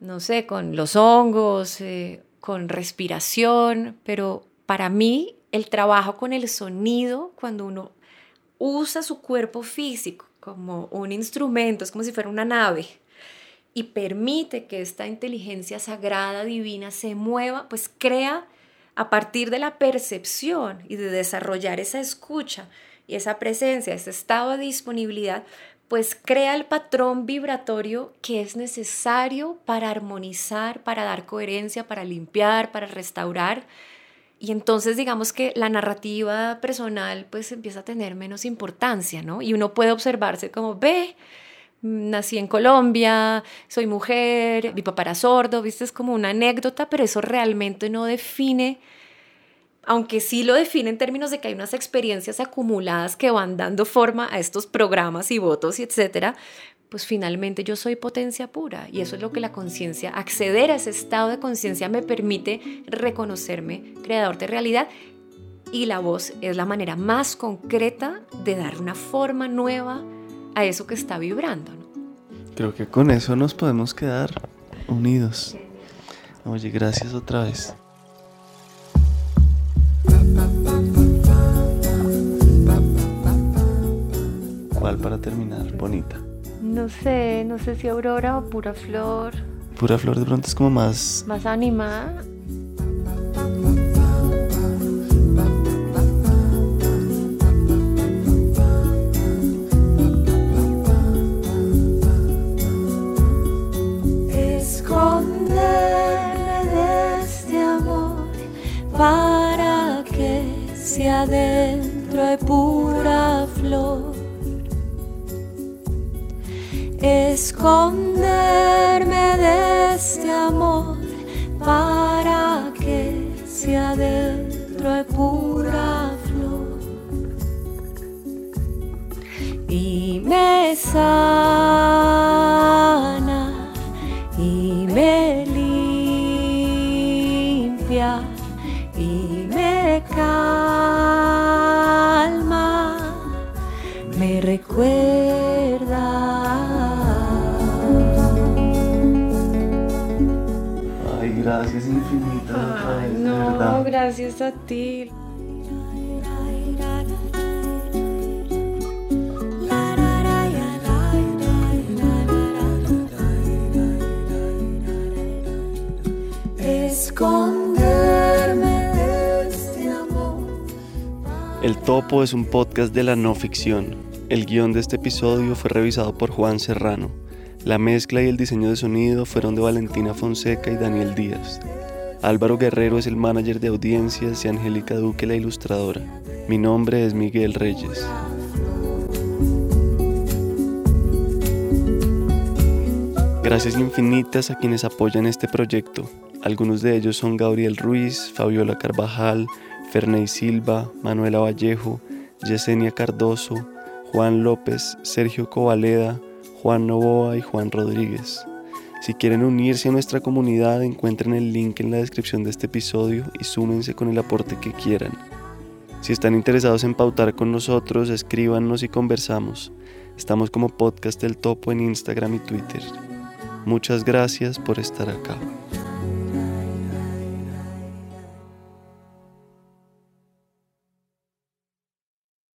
Speaker 4: no sé, con los hongos, eh, con respiración, pero para mí el trabajo con el sonido, cuando uno usa su cuerpo físico como un instrumento, es como si fuera una nave, y permite que esta inteligencia sagrada, divina, se mueva, pues crea a partir de la percepción y de desarrollar esa escucha y esa presencia, ese estado de disponibilidad, pues crea el patrón vibratorio que es necesario para armonizar, para dar coherencia, para limpiar, para restaurar. Y entonces digamos que la narrativa personal pues empieza a tener menos importancia, ¿no? Y uno puede observarse como, ve, nací en Colombia, soy mujer, mi papá era sordo, viste, es como una anécdota, pero eso realmente no define, aunque sí lo define en términos de que hay unas experiencias acumuladas que van dando forma a estos programas y votos y etcétera, pues finalmente yo soy potencia pura y eso es lo que la conciencia, acceder a ese estado de conciencia me permite reconocerme creador de realidad y la voz es la manera más concreta de dar una forma nueva a eso que está vibrando.
Speaker 1: Creo que con eso nos podemos quedar unidos. Oye, gracias otra vez. ¿Cuál para terminar? Bonita.
Speaker 4: No sé, no sé si aurora o pura flor.
Speaker 1: Pura flor de pronto es como más...
Speaker 4: Más animada.
Speaker 1: Es un podcast de la no ficción. El guion de este episodio fue revisado por Juan Serrano. La mezcla y el diseño de sonido fueron de Valentina Fonseca y Daniel Díaz. Álvaro Guerrero es el manager de audiencias y Angélica Duque la ilustradora. Mi nombre es Miguel Reyes. Gracias infinitas a quienes apoyan este proyecto. Algunos de ellos son Gabriel Ruiz, Fabiola Carvajal, Ferney Silva, Manuela Vallejo, Yesenia Cardoso, Juan López, Sergio Covaleda, Juan Novoa y Juan Rodríguez. Si quieren unirse a nuestra comunidad, encuentren el link en la descripción de este episodio y súmense con el aporte que quieran. Si están interesados en pautar con nosotros, escríbanos y conversamos. Estamos como Podcast del Topo en Instagram y Twitter. Muchas gracias por estar acá.